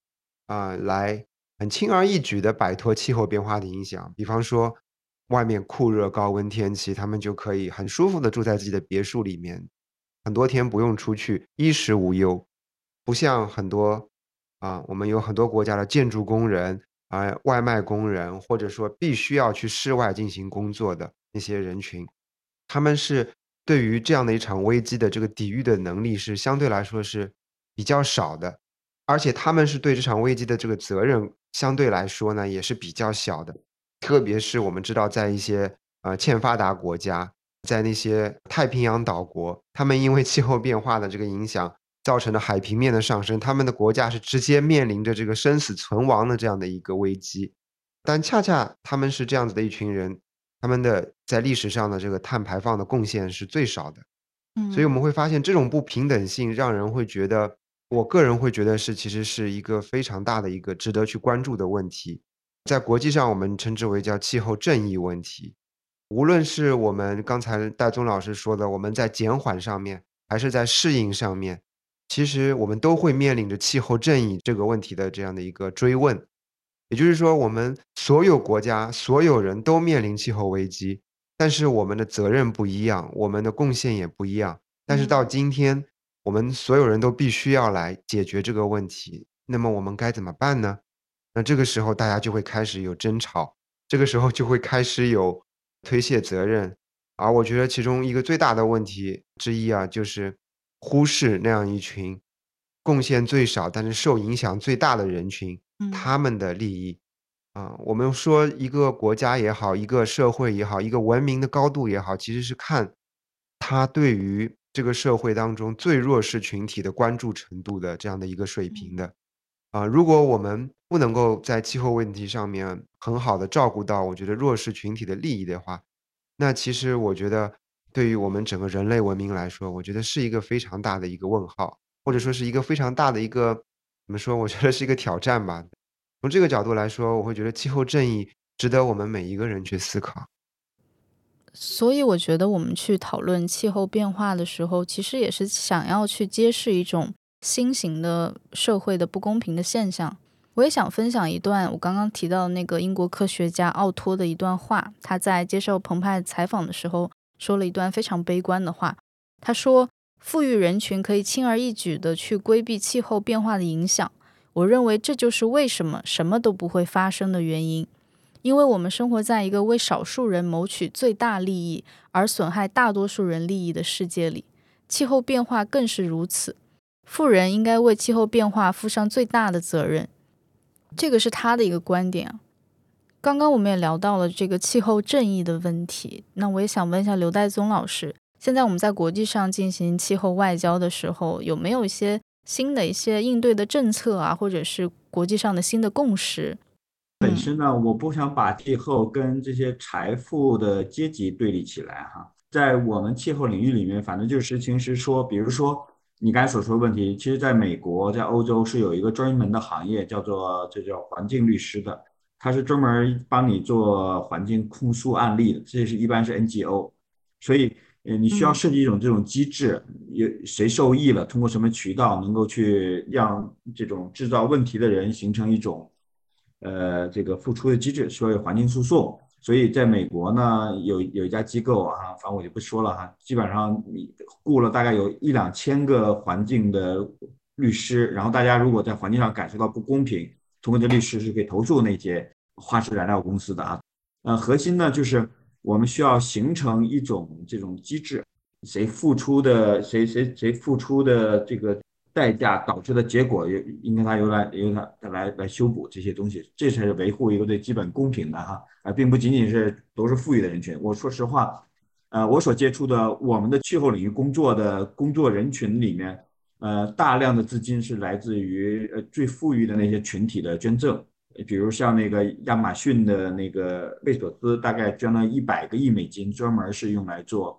啊，来很轻而易举的摆脱气候变化的影响。比方说。外面酷热高温天气，他们就可以很舒服的住在自己的别墅里面，很多天不用出去，衣食无忧。不像很多啊，我们有很多国家的建筑工人啊、外卖工人，或者说必须要去室外进行工作的那些人群，他们是对于这样的一场危机的这个抵御的能力是相对来说是比较少的，而且他们是对这场危机的这个责任相对来说呢也是比较小的，特别是我们知道在一些呃欠发达国家，在那些太平洋岛国，他们因为气候变化的这个影响造成的海平面的上升，他们的国家是直接面临着这个生死存亡的这样的一个危机，但恰恰他们是这样子的一群人，他们的在历史上的这个碳排放的贡献是最少的。嗯，所以我们会发现这种不平等性让人会觉得，我个人会觉得是其实是一个非常大的一个值得去关注的问题，在国际上我们称之为叫气候正义问题。无论是我们刚才戴宗老师说的，我们在减缓上面，还是在适应上面，其实我们都会面临着气候正义这个问题的这样的一个追问。也就是说，我们所有国家所有人都面临气候危机。但是我们的责任不一样，我们的贡献也不一样。但是到今天，我们所有人都必须要来解决这个问题。那么我们该怎么办呢？那这个时候大家就会开始有争吵，这个时候就会开始有推卸责任。而我觉得其中一个最大的问题之一啊，就是忽视那样一群贡献最少但是受影响最大的人群，他们的利益。啊，我们说一个国家也好，一个社会也好，一个文明的高度也好，其实是看他对于这个社会当中最弱势群体的关注程度的这样的一个水平的。啊，如果我们不能够在气候问题上面很好的照顾到我觉得弱势群体的利益的话，那其实我觉得对于我们整个人类文明来说，我觉得是一个非常大的一个问号，或者说是一个非常大的一个怎么说？我觉得是一个挑战吧。从这个角度来说，我会觉得气候正义值得我们每一个人去思考。所以，我觉得我们去讨论气候变化的时候，其实也是想要去揭示一种新型的社会的不公平的现象。我也想分享一段我刚刚提到的那个英国科学家奥托的一段话。他在接受澎湃采访的时候说了一段非常悲观的话。他说：“富裕人群可以轻而易举的去规避气候变化的影响。”我认为这就是为什么什么都不会发生的原因，因为我们生活在一个为少数人谋取最大利益而损害大多数人利益的世界里，气候变化更是如此。富人应该为气候变化负上最大的责任，这个是他的一个观点。刚刚我们也聊到了这个气候正义的问题，那我也想问一下刘代宗老师，现在我们在国际上进行气候外交的时候，有没有一些？新的一些应对的政策啊，或者是国际上的新的共识。本身呢，我不想把气候跟这些财富的阶级对立起来哈。在我们气候领域里面，反正就是实情实说。比如说你刚才所说的问题，其实在美国、在欧洲是有一个专门的行业，叫做这叫环境律师的，他是专门帮你做环境控诉案例的。这是一般是 NGO，所以。呃，你需要设计一种这种机制，有谁受益了？通过什么渠道能够去让这种制造问题的人形成一种，呃，这个付出的机制，所以环境诉讼。所以在美国呢，有有一家机构啊，反正我就不说了哈，基本上你雇了大概有一两千个环境的律师，然后大家如果在环境上感受到不公平，通过这律师是可以投诉那些化石燃料公司的啊。呃，核心呢就是。我们需要形成一种这种机制，谁付出的谁谁谁付出的这个代价导致的结果，也应该他由来由他来来修补这些东西，这才是维护一个最基本公平的哈啊，并不仅仅是都是富裕的人群。我说实话，呃，我所接触的我们的气候领域工作的工作人群里面，呃，大量的资金是来自于呃最富裕的那些群体的捐赠。比如像那个亚马逊的那个贝索斯，大概捐了一百个亿美金，专门是用来做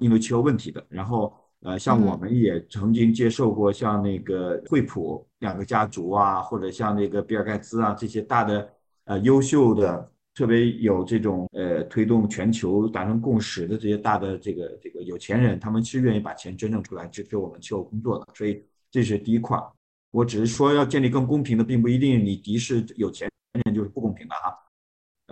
应对气候问题的。然后，呃，像我们也曾经接受过像那个惠普两个家族啊，或者像那个比尔盖茨啊这些大的呃优秀的、特别有这种呃推动全球达成共识的这些大的这个这个有钱人，他们是愿意把钱捐赠出来支持我们气候工作的。所以这是第一块。我只是说要建立更公平的，并不一定你敌视有钱人就是不公平的哈，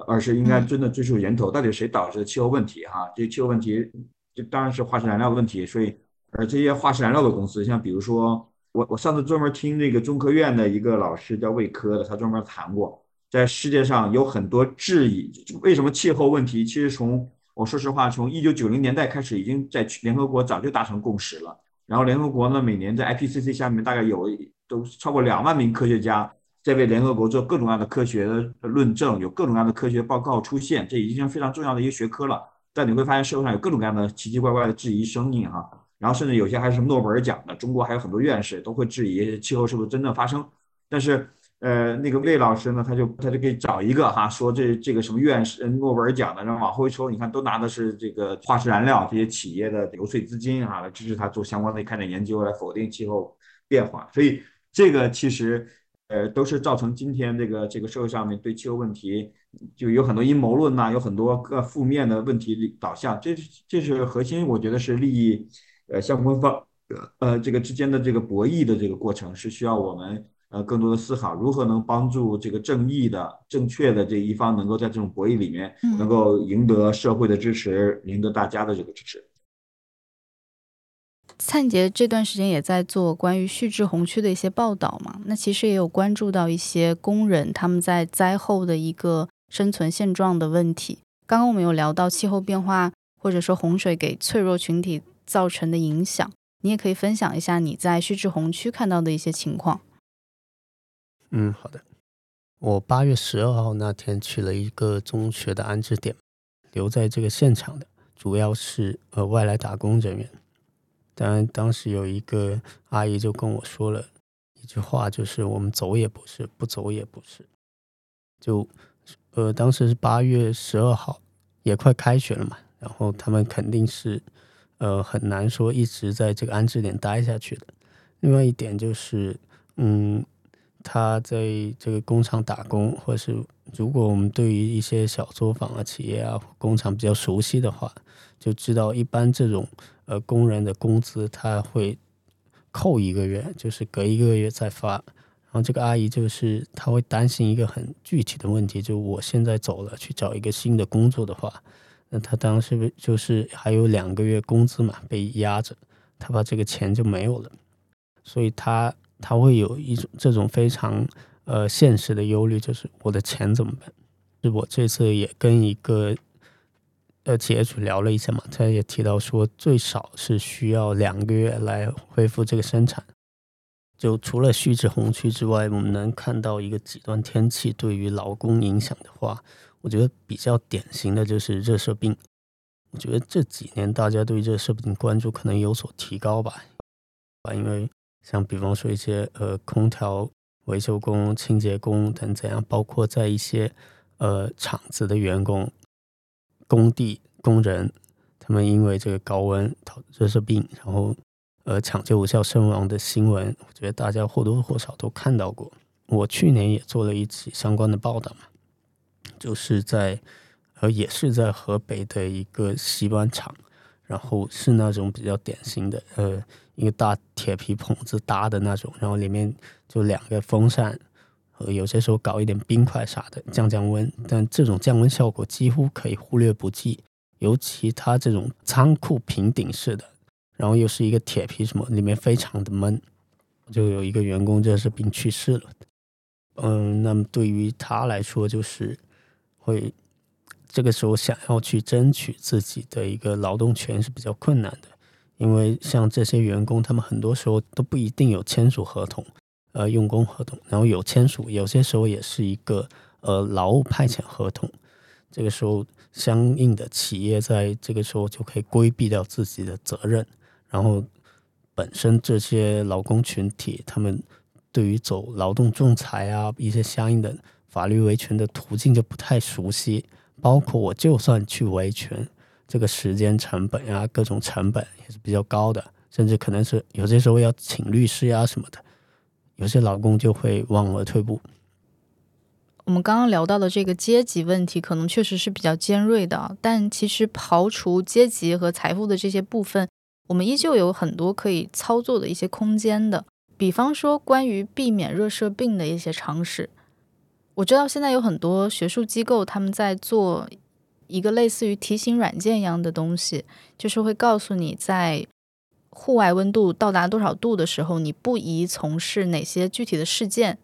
而是应该真的追溯源头，到底谁导致的气候问题哈？这气候问题，这当然是化石燃料的问题。所以，而这些化石燃料的公司，像比如说我我上次专门听那个中科院的一个老师叫魏科的，他专门谈过，在世界上有很多质疑，为什么气候问题？其实从我说实话，从一九九零年代开始，已经在联合国早就达成共识了。然后联合国呢，每年在 IPCC 下面大概有。都超过两万名科学家在为联合国做各种各样的科学的论证，有各种各样的科学报告出现，这已经是非常重要的一个学科了。但你会发现社会上有各种各样的奇奇怪怪的质疑声音哈，然后甚至有些还是什么诺贝尔奖的，中国还有很多院士都会质疑气候是不是真正发生。但是，呃，那个魏老师呢，他就他就可以找一个哈，说这这个什么院士诺贝尔奖的，然后往后一抽，你看都拿的是这个化石燃料这些企业的游说资金啊，来支持他做相关的开展研究，来否定气候变化。所以这个其实。呃，都是造成今天这个这个社会上面对气候问题就有很多阴谋论呐，有很多个负面的问题导向，这这是核心，我觉得是利益呃相关方呃这个之间的这个博弈的这个过程，是需要我们呃更多的思考如何能帮助这个正义的正确的这一方能够在这种博弈里面能够赢得社会的支持，赢得大家的这个支持。灿杰这段时间也在做关于旭日红区的一些报道嘛，那其实也有关注到一些工人他们在灾后的一个生存现状的问题。刚刚我们有聊到气候变化或者说洪水给脆弱群体造成的影响，你也可以分享一下你在旭志红区看到的一些情况。嗯，好的。我八月十二号那天去了一个中学的安置点，留在这个现场的主要是呃外来打工人员。当然，当时有一个阿姨就跟我说了一句话，就是我们走也不是，不走也不是。就呃，当时是八月十二号，也快开学了嘛，然后他们肯定是呃很难说一直在这个安置点待下去的。另外一点就是，嗯，他在这个工厂打工，或是如果我们对于一些小作坊啊、企业啊、工厂比较熟悉的话，就知道一般这种。呃，工人的工资他会扣一个月，就是隔一个月再发。然后这个阿姨就是她会担心一个很具体的问题，就我现在走了去找一个新的工作的话，那他当时就是还有两个月工资嘛被压着，他把这个钱就没有了，所以他他会有一种这种非常呃现实的忧虑，就是我的钱怎么办？是我这次也跟一个。呃，企业主聊了一下嘛，他也提到说，最少是需要两个月来恢复这个生产。就除了旭日红区之外，我们能看到一个极端天气对于劳工影响的话，我觉得比较典型的就是热射病。我觉得这几年大家对热射病关注可能有所提高吧，啊，因为像比方说一些呃空调维修工、清洁工等怎样，包括在一些呃厂子的员工。工地工人，他们因为这个高温导热射病，然后呃抢救无效身亡的新闻，我觉得大家或多或少都看到过。我去年也做了一起相关的报道嘛，就是在呃也是在河北的一个洗碗厂，然后是那种比较典型的呃一个大铁皮棚子搭的那种，然后里面就两个风扇。呃，有些时候搞一点冰块啥的降降温，但这种降温效果几乎可以忽略不计。尤其它这种仓库平顶式的，然后又是一个铁皮什么，里面非常的闷，就有一个员工就是病去世了。嗯，那么对于他来说，就是会这个时候想要去争取自己的一个劳动权是比较困难的，因为像这些员工，他们很多时候都不一定有签署合同。呃，用工合同，然后有签署，有些时候也是一个呃劳务派遣合同。这个时候，相应的企业在这个时候就可以规避掉自己的责任。然后，本身这些劳工群体，他们对于走劳动仲裁啊一些相应的法律维权的途径就不太熟悉。包括我就算去维权，这个时间成本呀，各种成本也是比较高的，甚至可能是有些时候要请律师呀什么的。有些老公就会望而退步。我们刚刚聊到的这个阶级问题，可能确实是比较尖锐的，但其实刨除阶级和财富的这些部分，我们依旧有很多可以操作的一些空间的。比方说，关于避免热射病的一些常识，我知道现在有很多学术机构他们在做一个类似于提醒软件一样的东西，就是会告诉你在。户外温度到达多少度的时候，你不宜从事哪些具体的事件，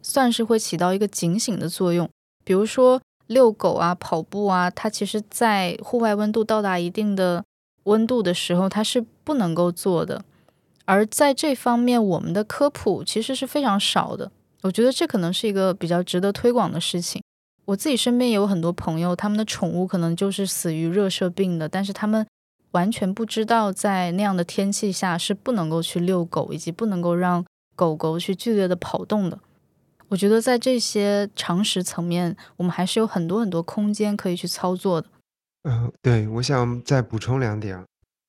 算是会起到一个警醒的作用。比如说遛狗啊、跑步啊，它其实在户外温度到达一定的温度的时候，它是不能够做的。而在这方面，我们的科普其实是非常少的。我觉得这可能是一个比较值得推广的事情。我自己身边也有很多朋友，他们的宠物可能就是死于热射病的，但是他们完全不知道在那样的天气下是不能够去遛狗，以及不能够让狗狗去剧烈的跑动的。我觉得在这些常识层面，我们还是有很多很多空间可以去操作的。嗯，对，我想再补充两点。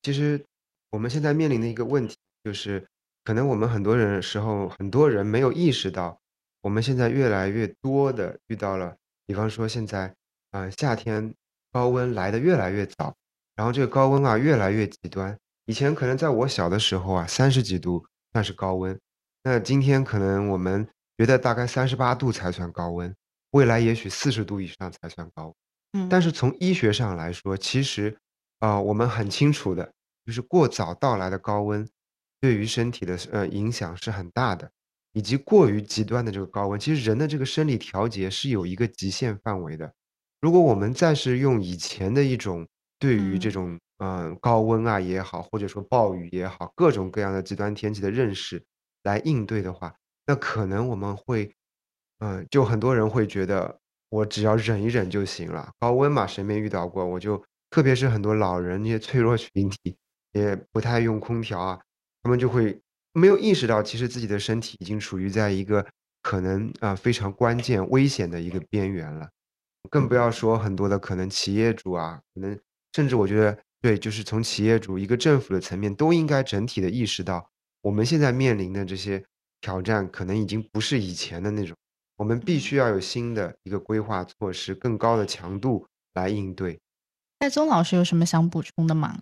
其实我们现在面临的一个问题就是，可能我们很多人时候，很多人没有意识到，我们现在越来越多的遇到了，比方说现在，啊，夏天高温来的越来越早，然后这个高温啊越来越极端。以前可能在我小的时候啊，三十几度算是高温，那今天可能我们觉得大概三十八度才算高温，未来也许四十度以上才算高。嗯，但是从医学上来说，其实，啊，我们很清楚的，就是过早到来的高温，对于身体的呃影响是很大的，以及过于极端的这个高温，其实人的这个生理调节是有一个极限范围的。如果我们再是用以前的一种对于这种嗯高温啊也好，或者说暴雨也好，各种各样的极端天气的认识来应对的话，那可能我们会，嗯，就很多人会觉得。我只要忍一忍就行了，高温嘛，谁没遇到过？我就特别是很多老人那些脆弱群体，也不太用空调啊，他们就会没有意识到，其实自己的身体已经处于在一个可能啊非常关键、危险的一个边缘了。更不要说很多的可能企业主啊，可能甚至我觉得，对，就是从企业主一个政府的层面，都应该整体的意识到，我们现在面临的这些挑战，可能已经不是以前的那种。我们必须要有新的一个规划措施，更高的强度来应对。戴宗老师有什么想补充的吗？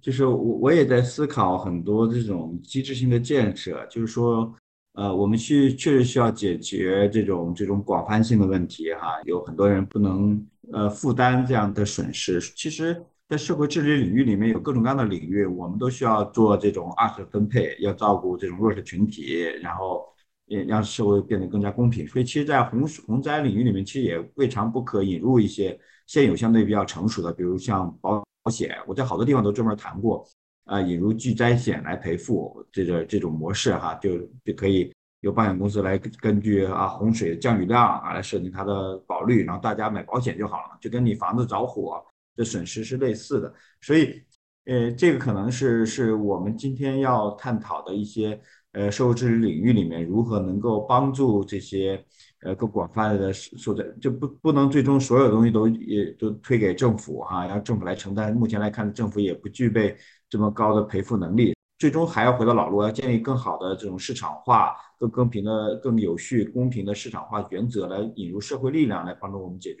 就是我我也在思考很多这种机制性的建设，就是说，呃，我们去确实需要解决这种这种广泛性的问题哈。有很多人不能呃负担这样的损失。其实，在社会治理领域里面有各种各样的领域，我们都需要做这种二次分配，要照顾这种弱势群体，然后。也让社会变得更加公平，所以其实，在洪洪灾领域里面，其实也未尝不可引入一些现有相对比较成熟的，比如像保保险，我在好多地方都专门谈过，啊，引入巨灾险来赔付这个这种模式哈，就就可以由保险公司来根据啊洪水降雨量啊来设定它的保率，然后大家买保险就好了，就跟你房子着火的损失是类似的，所以，呃，这个可能是是我们今天要探讨的一些。呃，社会治理领域里面如何能够帮助这些呃更广泛的所在，就不不能最终所有东西都也都推给政府哈，让政府来承担。目前来看，政府也不具备这么高的赔付能力，最终还要回到老路，要建立更好的这种市场化、更公平的、更有序、公平的市场化原则，来引入社会力量，来帮助我们解决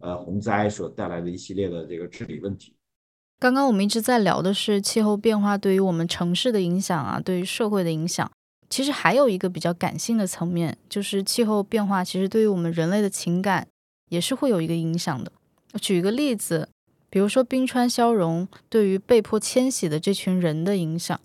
呃洪灾所带来的一系列的这个治理问题。刚刚我们一直在聊的是气候变化对于我们城市的影响啊，对于社会的影响。其实还有一个比较感性的层面，就是气候变化其实对于我们人类的情感也是会有一个影响的。举一个例子，比如说冰川消融对于被迫迁徙的这群人的影响，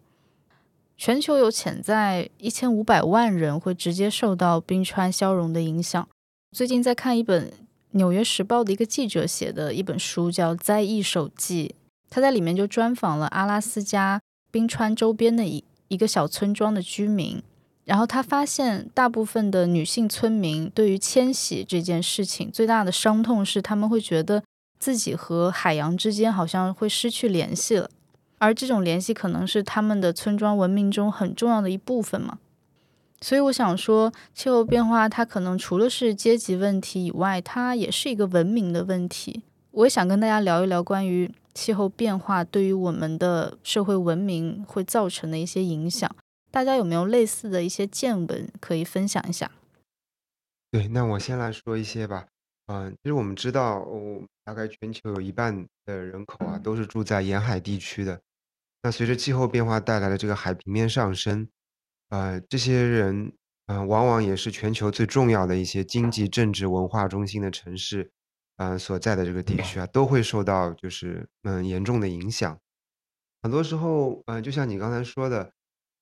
全球有潜在一千五百万人会直接受到冰川消融的影响。最近在看一本《纽约时报》的一个记者写的一本书，叫《灾异手记》。他在里面就专访了阿拉斯加冰川周边的一一个小村庄的居民，然后他发现大部分的女性村民对于迁徙这件事情最大的伤痛是，他们会觉得自己和海洋之间好像会失去联系了，而这种联系可能是他们的村庄文明中很重要的一部分嘛。所以我想说，气候变化它可能除了是阶级问题以外，它也是一个文明的问题。我也想跟大家聊一聊关于。气候变化对于我们的社会文明会造成的一些影响，大家有没有类似的一些见闻可以分享一下？对，那我先来说一些吧。嗯，其实我们知道，哦大概全球有一半的人口啊都是住在沿海地区的。那随着气候变化带来的这个海平面上升，呃，这些人，嗯，往往也是全球最重要的一些经济、政治、文化中心的城市。嗯，所在的这个地区啊，都会受到就是嗯严重的影响。很多时候，嗯，就像你刚才说的，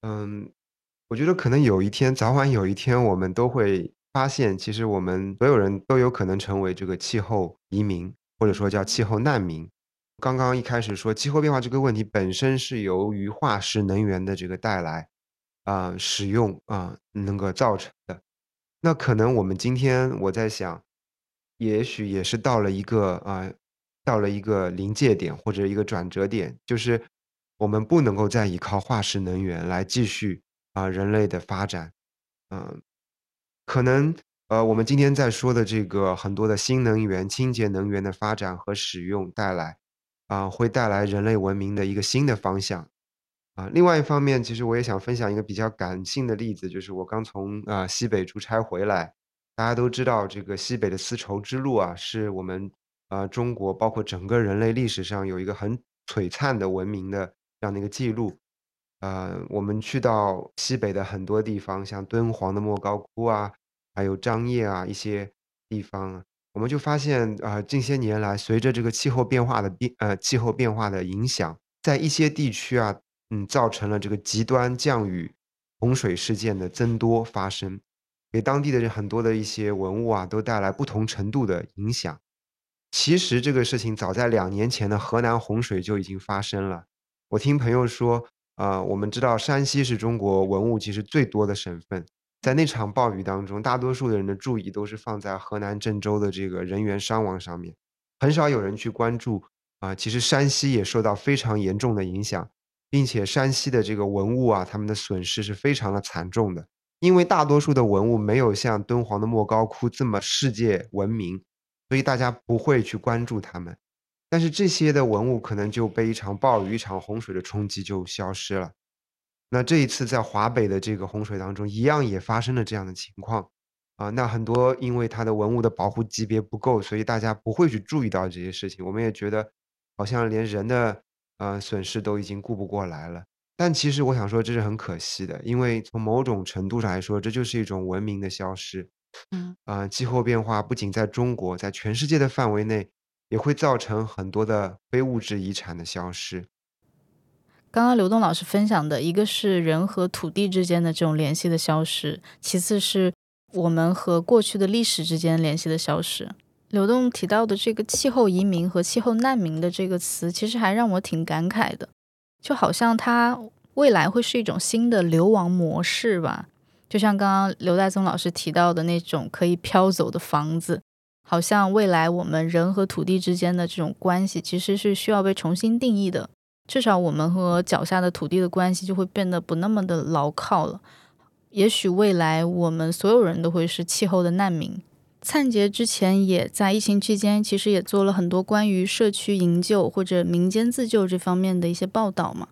嗯，我觉得可能有一天，早晚有一天，我们都会发现，其实我们所有人都有可能成为这个气候移民，或者说叫气候难民。刚刚一开始说气候变化这个问题本身是由于化石能源的这个带来，啊、使用啊、能够造成的。那可能我们今天我在想，也许也是到了一个啊、到了一个临界点或者一个转折点，就是我们不能够再依靠化石能源来继续啊、人类的发展，嗯、可能呃，我们今天在说的这个很多的新能源、清洁能源的发展和使用带来，啊、会带来人类文明的一个新的方向。啊，另外一方面，其实我也想分享一个比较感性的例子，就是我刚从啊、西北出差回来，大家都知道这个西北的丝绸之路啊，是我们呃中国包括整个人类历史上有一个很璀璨的文明的这样的一个记录。呃，我们去到西北的很多地方，像敦煌的莫高窟啊，还有张掖啊一些地方，我们就发现啊、近些年来随着这个气候变化的变呃气候变化的影响，在一些地区啊，嗯，造成了这个极端降雨、洪水事件的增多发生，给当地的人很多的一些文物啊，都带来不同程度的影响。其实这个事情早在两年前的河南洪水就已经发生了。我听朋友说，呃，我们知道山西是中国文物其实最多的省份，在那场暴雨当中，大多数的人的注意都是放在河南郑州的这个人员伤亡上面，很少有人去关注啊、其实山西也受到非常严重的影响，并且山西的这个文物啊，他们的损失是非常的惨重的。因为大多数的文物没有像敦煌的莫高窟这么世界闻名，所以大家不会去关注它们。但是这些的文物可能就被一场暴雨、一场洪水的冲击就消失了。那这一次在华北的这个洪水当中，一样也发生了这样的情况啊。那很多因为它的文物的保护级别不够，所以大家不会去注意到这些事情。我们也觉得好像连人的呃损失都已经顾不过来了。但其实我想说，这是很可惜的，因为从某种程度上来说，这就是一种文明的消失。嗯，啊、气候变化不仅在中国，在全世界的范围内，也会造成很多的非物质遗产的消失。刚刚刘栋老师分享的一个是人和土地之间的这种联系的消失，其次是我们和过去的历史之间联系的消失。刘栋提到的这个气候移民和气候难民的这个词，其实还让我挺感慨的，就好像它未来会是一种新的流亡模式吧。就像刚刚刘代宗老师提到的那种可以飘走的房子，好像未来我们人和土地之间的这种关系，其实是需要被重新定义的。至少我们和脚下的土地的关系就会变得不那么的牢靠了。也许未来我们所有人都会是气候的难民。灿杰之前也在疫情期间，其实也做了很多关于社区营救或者民间自救这方面的一些报道嘛。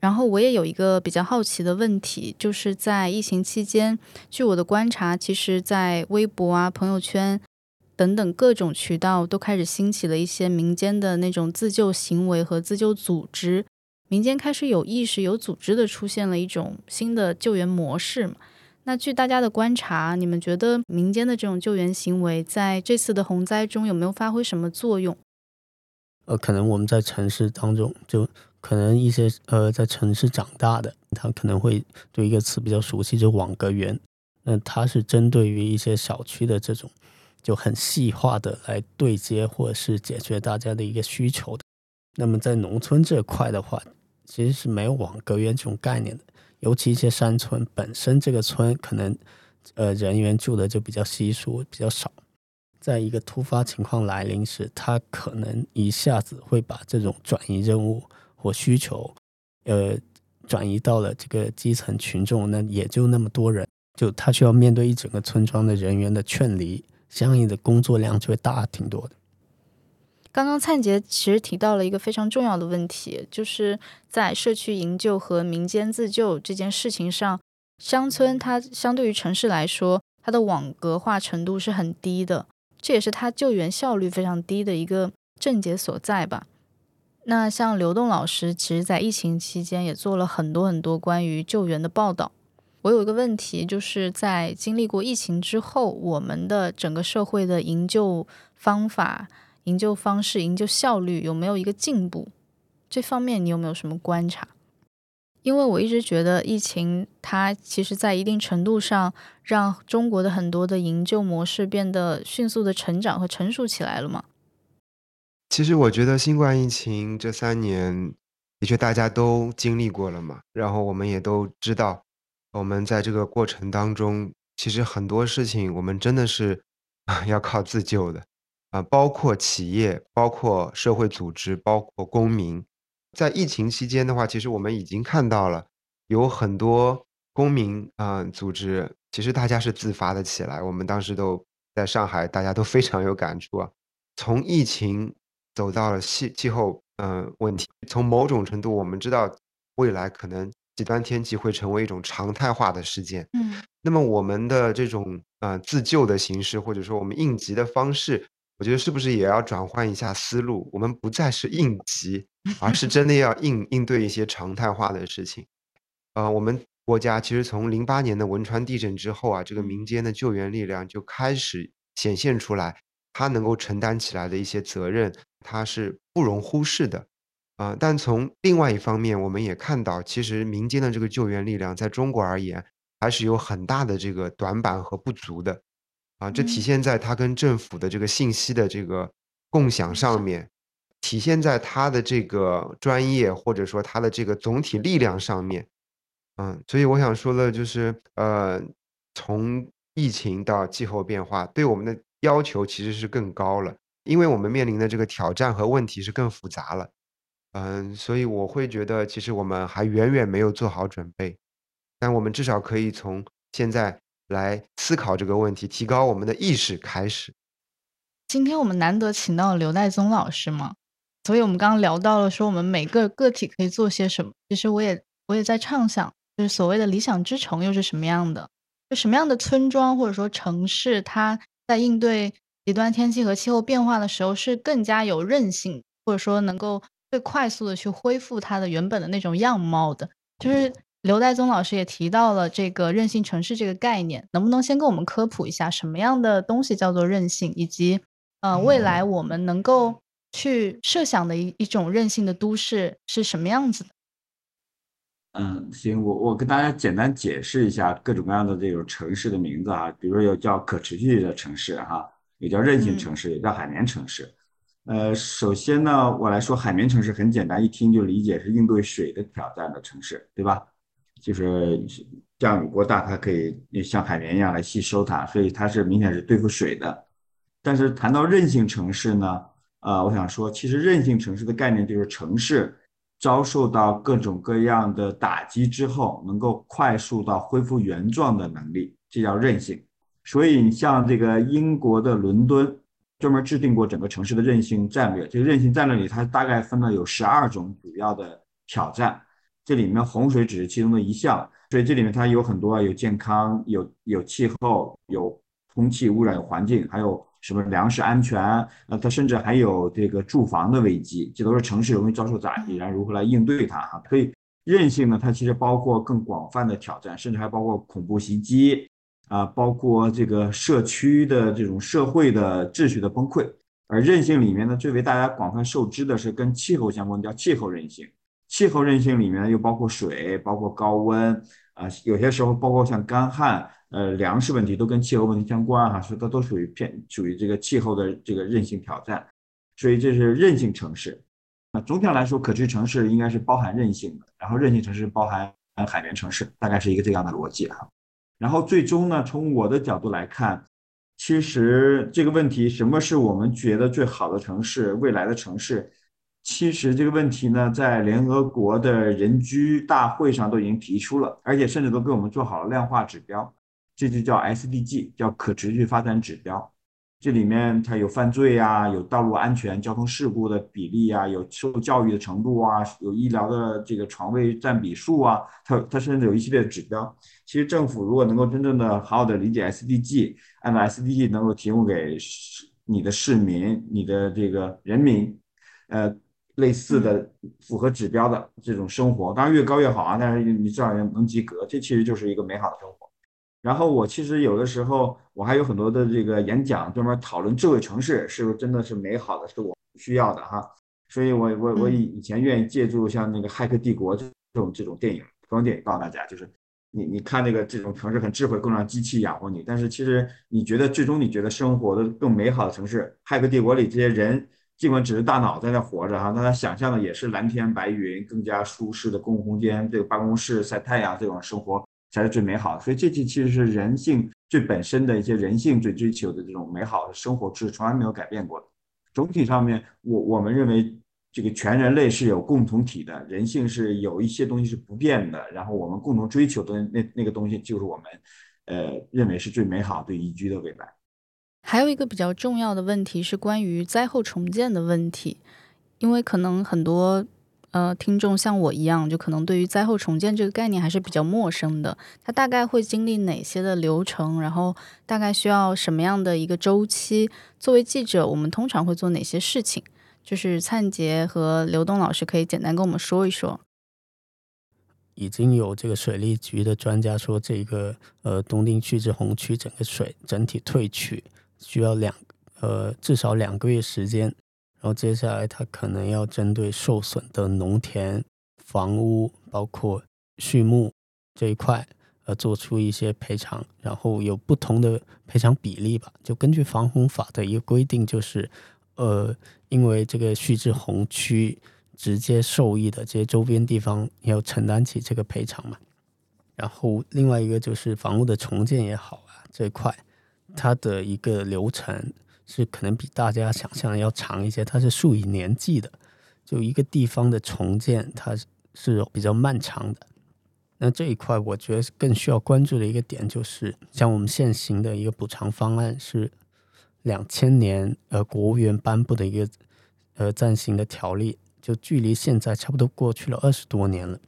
然后我也有一个比较好奇的问题，就是在疫情期间，据我的观察，其实，在微博啊、朋友圈等等各种渠道都开始兴起了一些民间的那种自救行为和自救组织，民间开始有意识、有组织的出现了一种新的救援模式嘛。那据大家的观察，你们觉得民间的这种救援行为在这次的洪灾中有没有发挥什么作用？呃，可能我们在城市当中，就可能一些呃在城市长大的，他可能会对一个词比较熟悉，就网格员。那它是针对于一些小区的这种就很细化的来对接或者是解决大家的一个需求的。那么在农村这块的话，其实是没有网格员这种概念的，尤其一些山村本身这个村可能呃人员住的就比较稀疏，比较少。在一个突发情况来临时，他可能一下子会把这种转移任务或需求，呃，转移到了这个基层群众，那也就那么多人，就他需要面对一整个村庄的人员的劝离，相应的工作量就会大挺多的。刚刚灿杰其实提到了一个非常重要的问题，就是在社区营救和民间自救这件事情上，乡村它相对于城市来说，它的网格化程度是很低的，这也是它救援效率非常低的一个症结所在吧。那像刘栋老师，其实在疫情期间也做了很多很多关于救援的报道。我有一个问题，就是在经历过疫情之后，我们的整个社会的营救方法、营救方式、营救效率有没有一个进步？这方面你有没有什么观察？因为我一直觉得疫情它其实在一定程度上让中国的很多的营救模式变得迅速的成长和成熟起来了嘛。其实我觉得新冠疫情这三年的确大家都经历过了嘛，然后我们也都知道，我们在这个过程当中，其实很多事情我们真的是 (laughs) 要靠自救的啊，包括企业，包括社会组织，包括公民。在疫情期间的话，其实我们已经看到了有很多公民啊组织，其实大家是自发的起来。我们当时都在上海，大家都非常有感触啊，从疫情。走到了气气候，嗯，问题。从某种程度，我们知道未来可能极端天气会成为一种常态化的事件。嗯，那么我们的这种呃自救的形式，或者说我们应急的方式，我觉得是不是也要转换一下思路？我们不再是应急，而是真的要应应对一些常态化的事情。呃，我们国家其实从零八年的汶川地震之后啊，这个民间的救援力量就开始显现出来，它能够承担起来的一些责任。它是不容忽视的，啊，但从另外一方面，我们也看到，其实民间的这个救援力量在中国而言，还是有很大的这个短板和不足的，啊，这体现在他跟政府的这个信息的这个共享上面，体现在他的这个专业或者说他的这个总体力量上面，嗯，所以我想说的就是，呃，从疫情到气候变化，对我们的要求其实是更高了。因为我们面临的这个挑战和问题是更复杂了，嗯，所以我会觉得其实我们还远远没有做好准备，但我们至少可以从现在来思考这个问题，提高我们的意识开始。今天我们难得请到刘代宗老师嘛，所以我们刚刚聊到了说我们每个个体可以做些什么。其实我也我也在畅想，就是所谓的理想之城又是什么样的？就什么样的村庄或者说城市，它在应对。极端天气和气候变化的时候，是更加有韧性，或者说能够最快速的去恢复它的原本的那种样貌的。就是刘代宗老师也提到了这个韧性城市这个概念，能不能先跟我们科普一下什么样的东西叫做韧性，以及呃未来我们能够去设想的一一种韧性的都市是什么样子的？嗯，行，我我跟大家简单解释一下各种各样的这种城市的名字啊，比如说有叫可持续的城市哈。也叫韧性城市，也叫海绵城市。呃，首先呢，我来说海绵城市很简单，一听就理解是应对水的挑战的城市，对吧？就是降雨过大，它可以像海绵一样来吸收它，所以它是明显是对付水的。但是谈到韧性城市呢，呃，我想说，其实韧性城市的概念就是城市遭受到各种各样的打击之后，能够快速到恢复原状的能力，这叫韧性。所以你像这个英国的伦敦，专门制定过整个城市的韧性战略。这个韧性战略里，它大概分了有十二种主要的挑战，这里面洪水只是其中的一项。所以这里面它有很多啊，有健康，有有气候，有空气污染，有环境，还有什么粮食安全。呃，它甚至还有这个住房的危机，这都是城市容易遭受打击，然后如何来应对它哈。所以韧性呢，它其实包括更广泛的挑战，甚至还包括恐怖袭击。啊，包括这个社区的这种社会的秩序的崩溃，而韧性里面呢，最为大家广泛受知的是跟气候相关，叫气候韧性。气候韧性里面又包括水，包括高温，啊，有些时候包括像干旱，呃，粮食问题都跟气候问题相关哈，所以它都属于偏属于这个气候的这个韧性挑战。所以这是韧性城市。那总体上来说，可持续城市应该是包含韧性的，然后韧性城市包含海绵城市，大概是一个这样的逻辑哈。然后最终呢，从我的角度来看，其实这个问题，什么是我们觉得最好的城市、未来的城市？其实这个问题呢，在联合国的人居大会上都已经提出了，而且甚至都给我们做好了量化指标，这就叫 SDG，叫可持续发展指标。这里面它有犯罪啊，有道路安全、交通事故的比例啊，有受教育的程度啊，有医疗的这个床位占比数啊，它它甚至有一系列的指标。其实政府如果能够真正的好好的理解 SDG，按照 SDG 能够提供给你的市民、你的这个人民，呃，类似的符合指标的这种生活，当然越高越好啊，但是你至少能及格，这其实就是一个美好的生活。然后我其实有的时候我还有很多的这个演讲，专门讨论智慧城市是不是真的是美好的，是我需要的哈。所以我我我以以前愿意借助像那个《骇客帝国》这种这种电影，这种电影告诉大家，就是你你看那个这种城市很智慧，更让机器养活你。但是其实你觉得最终你觉得生活的更美好的城市，《骇客帝国》里这些人尽管只是大脑在那活着哈，但他想象的也是蓝天白云、更加舒适的公共空间，这个办公室晒太阳这种生活才是最美好的。所以这其实是人性最本身的一些人性最追求的这种美好的生活，是从来没有改变过的。总体上面，我我们认为这个全人类是有共同体的，人性是有一些东西是不变的，然后我们共同追求的那那个东西，就是我们呃认为是最美好、最宜居的未来。还有一个比较重要的问题是关于灾后重建的问题，因为可能很多呃听众像我一样，就可能对于灾后重建这个概念还是比较陌生的。它大概会经历哪些的流程？然后大概需要什么样的一个周期？作为记者，我们通常会做哪些事情？就是灿杰和刘东老师可以简单跟我们说一说。已经有这个水利局的专家说，这个呃东丁区至洪区整个水整体退去。需要两呃至少两个月时间，然后接下来他可能要针对受损的农田、房屋，包括畜牧这一块，呃做出一些赔偿，然后有不同的赔偿比例吧。就根据防洪法的一个规定，就是呃因为这个蓄滞洪区直接受益的这些周边地方要承担起这个赔偿嘛。然后另外一个就是房屋的重建也好啊这一块。它的一个流程是可能比大家想象要长一些，它是数以年计的。就一个地方的重建，它是比较漫长的。那这一块，我觉得更需要关注的一个点，就是像我们现行的一个补偿方案是两千年呃国务院颁布的一个呃暂行的条例，就距离现在差不多过去了二十多年了。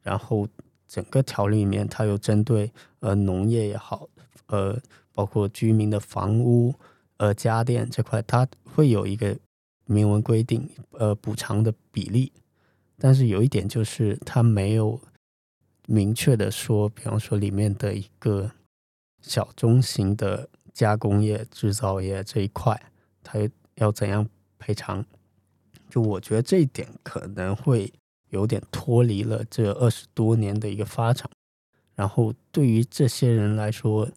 然后整个条例里面，它有针对呃农业也好，呃。包括居民的房屋、呃家电这块，它会有一个明文规定，呃补偿的比例。但是有一点就是，它没有明确的说，比方说里面的一个小中型的加工业、制造业这一块，它要怎样赔偿？就我觉得这一点可能会有点脱离了这二十多年的一个发展。然后对于这些人来说，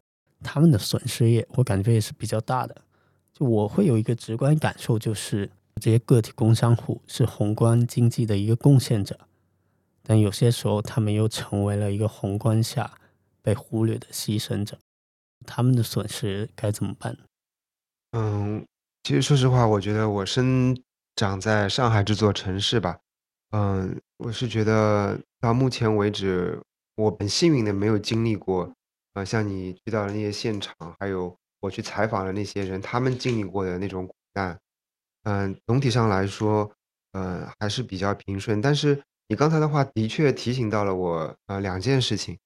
他们的损失也，我感觉也是比较大的。就我会有一个直观感受，就是这些个体工商户是宏观经济的一个贡献者，但有些时候他们又成为了一个宏观下被忽略的牺牲者。他们的损失该怎么办？嗯，其实说实话，我觉得我生长在上海这座城市吧，嗯，我是觉得到目前为止，我很幸运的没有经历过。呃，像你去到的那些现场，还有我去采访的那些人，他们经历过的那种苦难，嗯，总体上来说，呃，还是比较平顺。但是你刚才的话的确提醒到了我，呃，两件事情，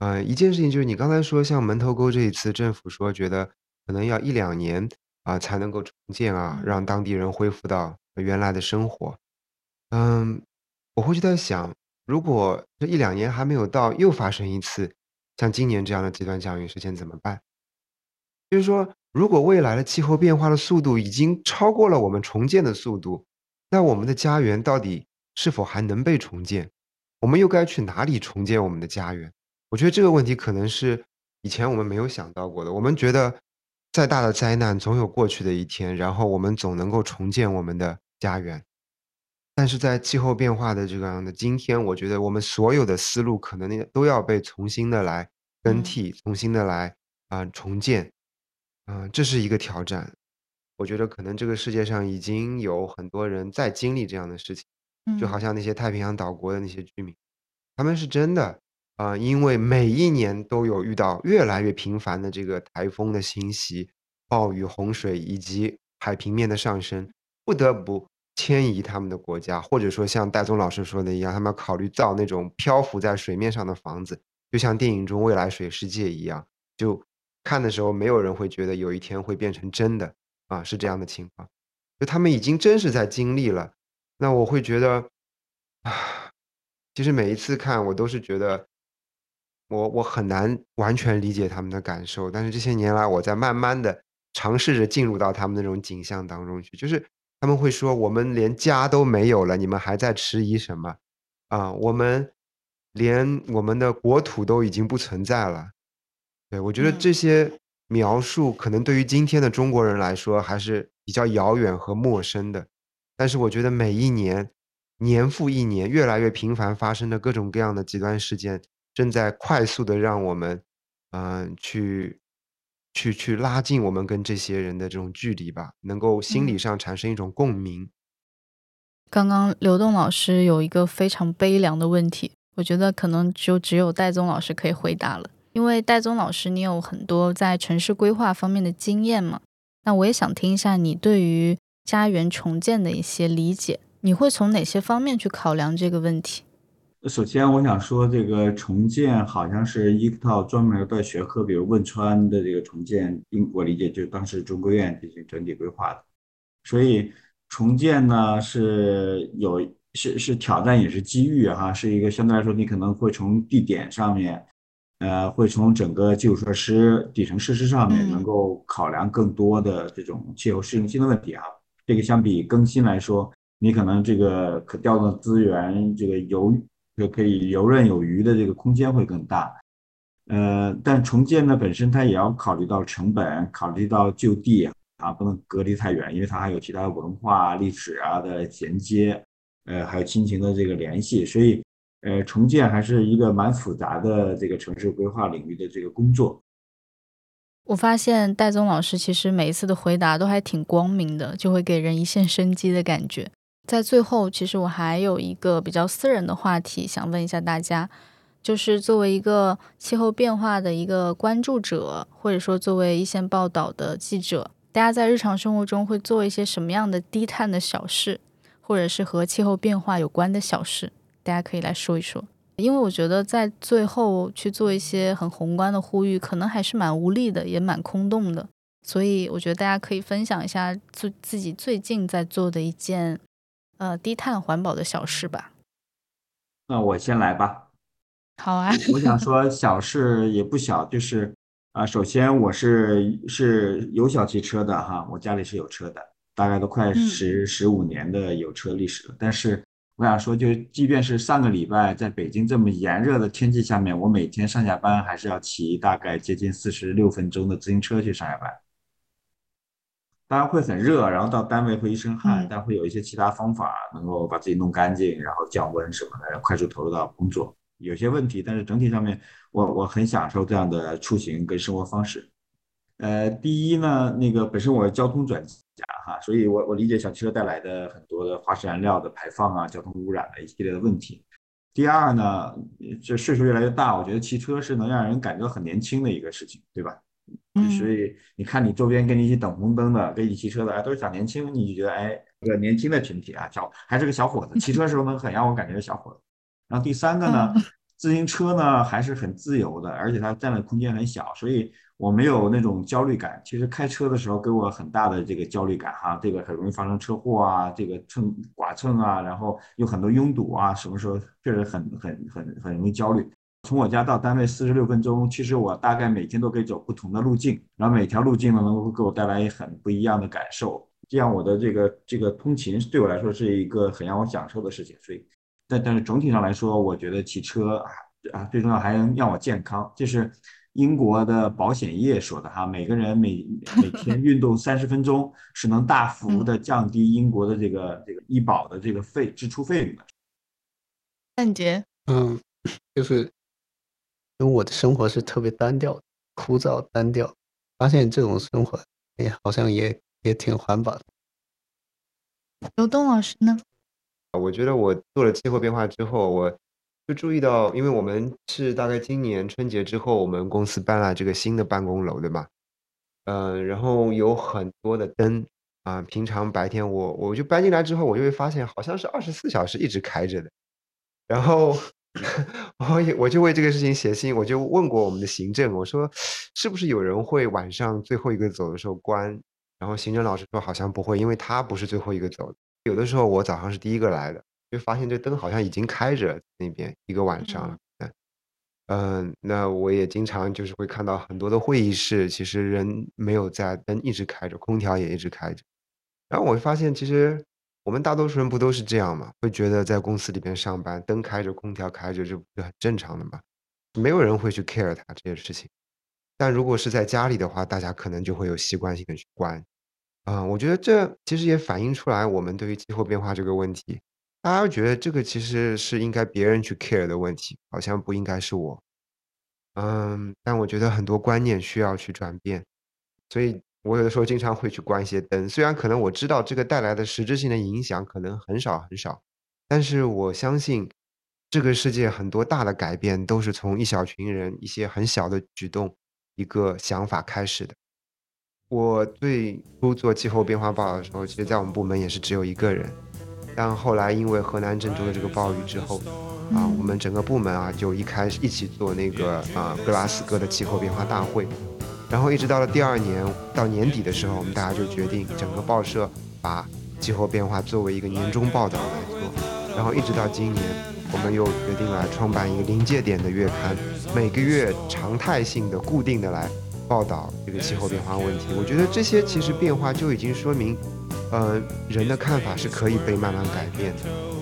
呃，一件事情就是你刚才说，像门头沟这一次，政府说觉得可能要一两年啊才能够重建啊，让当地人恢复到原来的生活。嗯，我会去在想，如果这一两年还没有到，又发生一次。像今年这样的极端降雨事件怎么办？就是说，如果未来的气候变化的速度已经超过了我们重建的速度，那我们的家园到底是否还能被重建？我们又该去哪里重建我们的家园？我觉得这个问题可能是以前我们没有想到过的。我们觉得，再大的灾难总有过去的一天，然后我们总能够重建我们的家园。但是在气候变化的这样的今天，我觉得我们所有的思路可能都要被重新的来更替，重新的来啊重建，啊，这是一个挑战。我觉得可能这个世界上已经有很多人在经历这样的事情，就好像那些太平洋岛国的那些居民，他们是真的啊，因为每一年都有遇到越来越频繁的这个台风的侵袭、暴雨、洪水以及海平面的上升，不得不。迁移他们的国家，或者说像戴宗老师说的一样，他们要考虑造那种漂浮在水面上的房子，就像电影中《未来水世界》一样，就看的时候没有人会觉得有一天会变成真的啊，是这样的情况。就他们已经真是在经历了，那我会觉得啊，其实每一次看我都是觉得，我我很难完全理解他们的感受，但是这些年来我在慢慢的尝试着进入到他们那种景象当中去，就是。他们会说：“我们连家都没有了，你们还在迟疑什么？啊，我们连我们的国土都已经不存在了。”对我觉得这些描述可能对于今天的中国人来说还是比较遥远和陌生的。但是我觉得每一年年复一年，越来越频繁发生的各种各样的极端事件，正在快速的让我们，嗯、去去去拉近我们跟这些人的这种距离吧，能够心理嗯上产生一种共鸣。刚刚刘栋老师有一个非常悲凉的问题，我觉得可能就只有戴宗老师可以回答了，因为戴宗老师你有很多在城市规划方面的经验嘛，那我也想听一下你对于家园重建的一些理解，你会从哪些方面去考量这个问题？首先，我想说，这个重建好像是一套专门的学科，比如汶川的这个重建，我理解就是当时中科院进行整体规划的，所以重建呢是有是是挑战也是机遇哈，是一个相对来说你可能会从地点上面，呃，会从整个基础设施、底层设施上面能够考量更多的这种气候适应性的问题啊。这个相比更新来说，你可能这个可调动资源，这个由就可以游刃有余的这个空间会更大。呃，但重建呢本身它也要考虑到成本，考虑到就地啊，不能隔离太远，因为它还有其他文化、历史啊的衔接，呃，还有亲情的这个联系，所以呃，重建还是一个蛮复杂的这个城市规划领域的这个工作。我发现戴宗老师其实每一次的回答都还挺光明的，就会给人一线生机的感觉。在最后，其实我还有一个比较私人的话题想问一下大家，就是作为一个气候变化的一个关注者，或者说作为一线报道的记者，大家在日常生活中会做一些什么样的低碳的小事，或者是和气候变化有关的小事？大家可以来说一说。因为我觉得在最后去做一些很宏观的呼吁，可能还是蛮无力的，也蛮空洞的。所以我觉得大家可以分享一下自自己最近在做的一件呃低碳环保的小事吧。那我先来吧。好啊，我想说 (laughs) 小事也不小，就是啊，首先我是是有小汽车的哈，我家里是有车的，大概都快十十五年的有车历史了。但是我想说，就即便是上个礼拜在北京这么炎热的天气下面，我每天上下班还是要骑大概接近四十六分钟的自行车去上下班。当然会很热，然后到单位会一身汗，嗯但会有一些其他方法能够把自己弄干净，然后降温什么的，然后快速投入到工作。有些问题，但是整体上面我我很享受这样的出行跟生活方式。呃，第一呢，那个本身我是交通专家哈，所以我我理解小汽车带来的很多的化石燃料的排放啊、交通污染的一系列的问题。第二呢，这岁数越来越大，我觉得骑车是能让人感觉很年轻的一个事情，对吧？嗯所以你看你周边跟你一起等红灯的、跟你骑车的，哎，都是小年轻，你就觉得哎，一个年轻的群体啊，小还是个小伙子，骑车时候能很让我感觉是小伙子。然后第三个呢，自行车呢还是很自由的，而且它占的空间很小，所以我没有那种焦虑感。其实开车的时候给我很大的这个焦虑感哈，这个很容易发生车祸啊，这个蹭剐蹭啊，然后有很多拥堵啊，什么时候确实很很很很容易焦虑。从我家到单位四十六分钟，其实我大概每天都可以走不同的路径，然后每条路径呢能够给我带来很不一样的感受，这样我的这个这个通勤对我来说是一个很让我享受的事情。所以，但但是总体上来说，我觉得骑车啊啊最重要还能让我健康，这是英国的保险业说的哈，每个人每每天运动三十分钟是能大 (laughs) 幅的降低英国的这个这个医保的这个费支出费用的。蛋姐，嗯，就是因为我的生活是特别单调、枯燥、单调，发现这种生活，哎，好像也也挺环保的。刘东老师呢？我觉得我做了气候变化之后，我就注意到，因为我们是大概今年春节之后，我们公司搬了这个新的办公楼，对吧？呃，然后有很多的灯啊，平常白天我我就搬进来之后，我就会发现好像是二十四小时一直开着的。然后 (laughs) 我也我就为这个事情写信，我就问过我们的行政，我说是不是有人会晚上最后一个走的时候关？然后行政老师说好像不会，因为他不是最后一个走的。有的时候我早上是第一个来的，就发现这灯好像已经开着那边一个晚上了。嗯，嗯，那我也经常就是会看到很多的会议室，其实人没有在，灯一直开着，空调也一直开着。然后我会发现，其实我们大多数人不都是这样吗？会觉得在公司里边上班，灯开着，空调开着，这不就很正常的吗？没有人会去 care 它这些事情。但如果是在家里的话，大家可能就会有习惯性的去关。啊、我觉得这其实也反映出来我们对于气候变化这个问题，大家觉得这个其实是应该别人去 care 的问题，好像不应该是我。嗯，但我觉得很多观念需要去转变，所以我有的时候经常会去关一些灯，虽然可能我知道这个带来的实质性的影响可能很少很少，但是我相信这个世界很多大的改变都是从一小群人一些很小的举动、一个想法开始的。我最初做气候变化报道的时候，其实在我们部门也是只有一个人，但后来因为河南郑州的这个暴雨之后，啊，我们整个部门啊就一开始一起做那个啊格拉斯哥的气候变化大会，然后一直到了第二年到年底的时候，我们大家就决定整个报社把气候变化作为一个年终报道来做，然后一直到今年，我们又决定来创办一个临界点的月刊，每个月常态性的、固定的来报道这个气候变化问题。我觉得这些其实变化就已经说明，呃，人的看法是可以被慢慢改变的。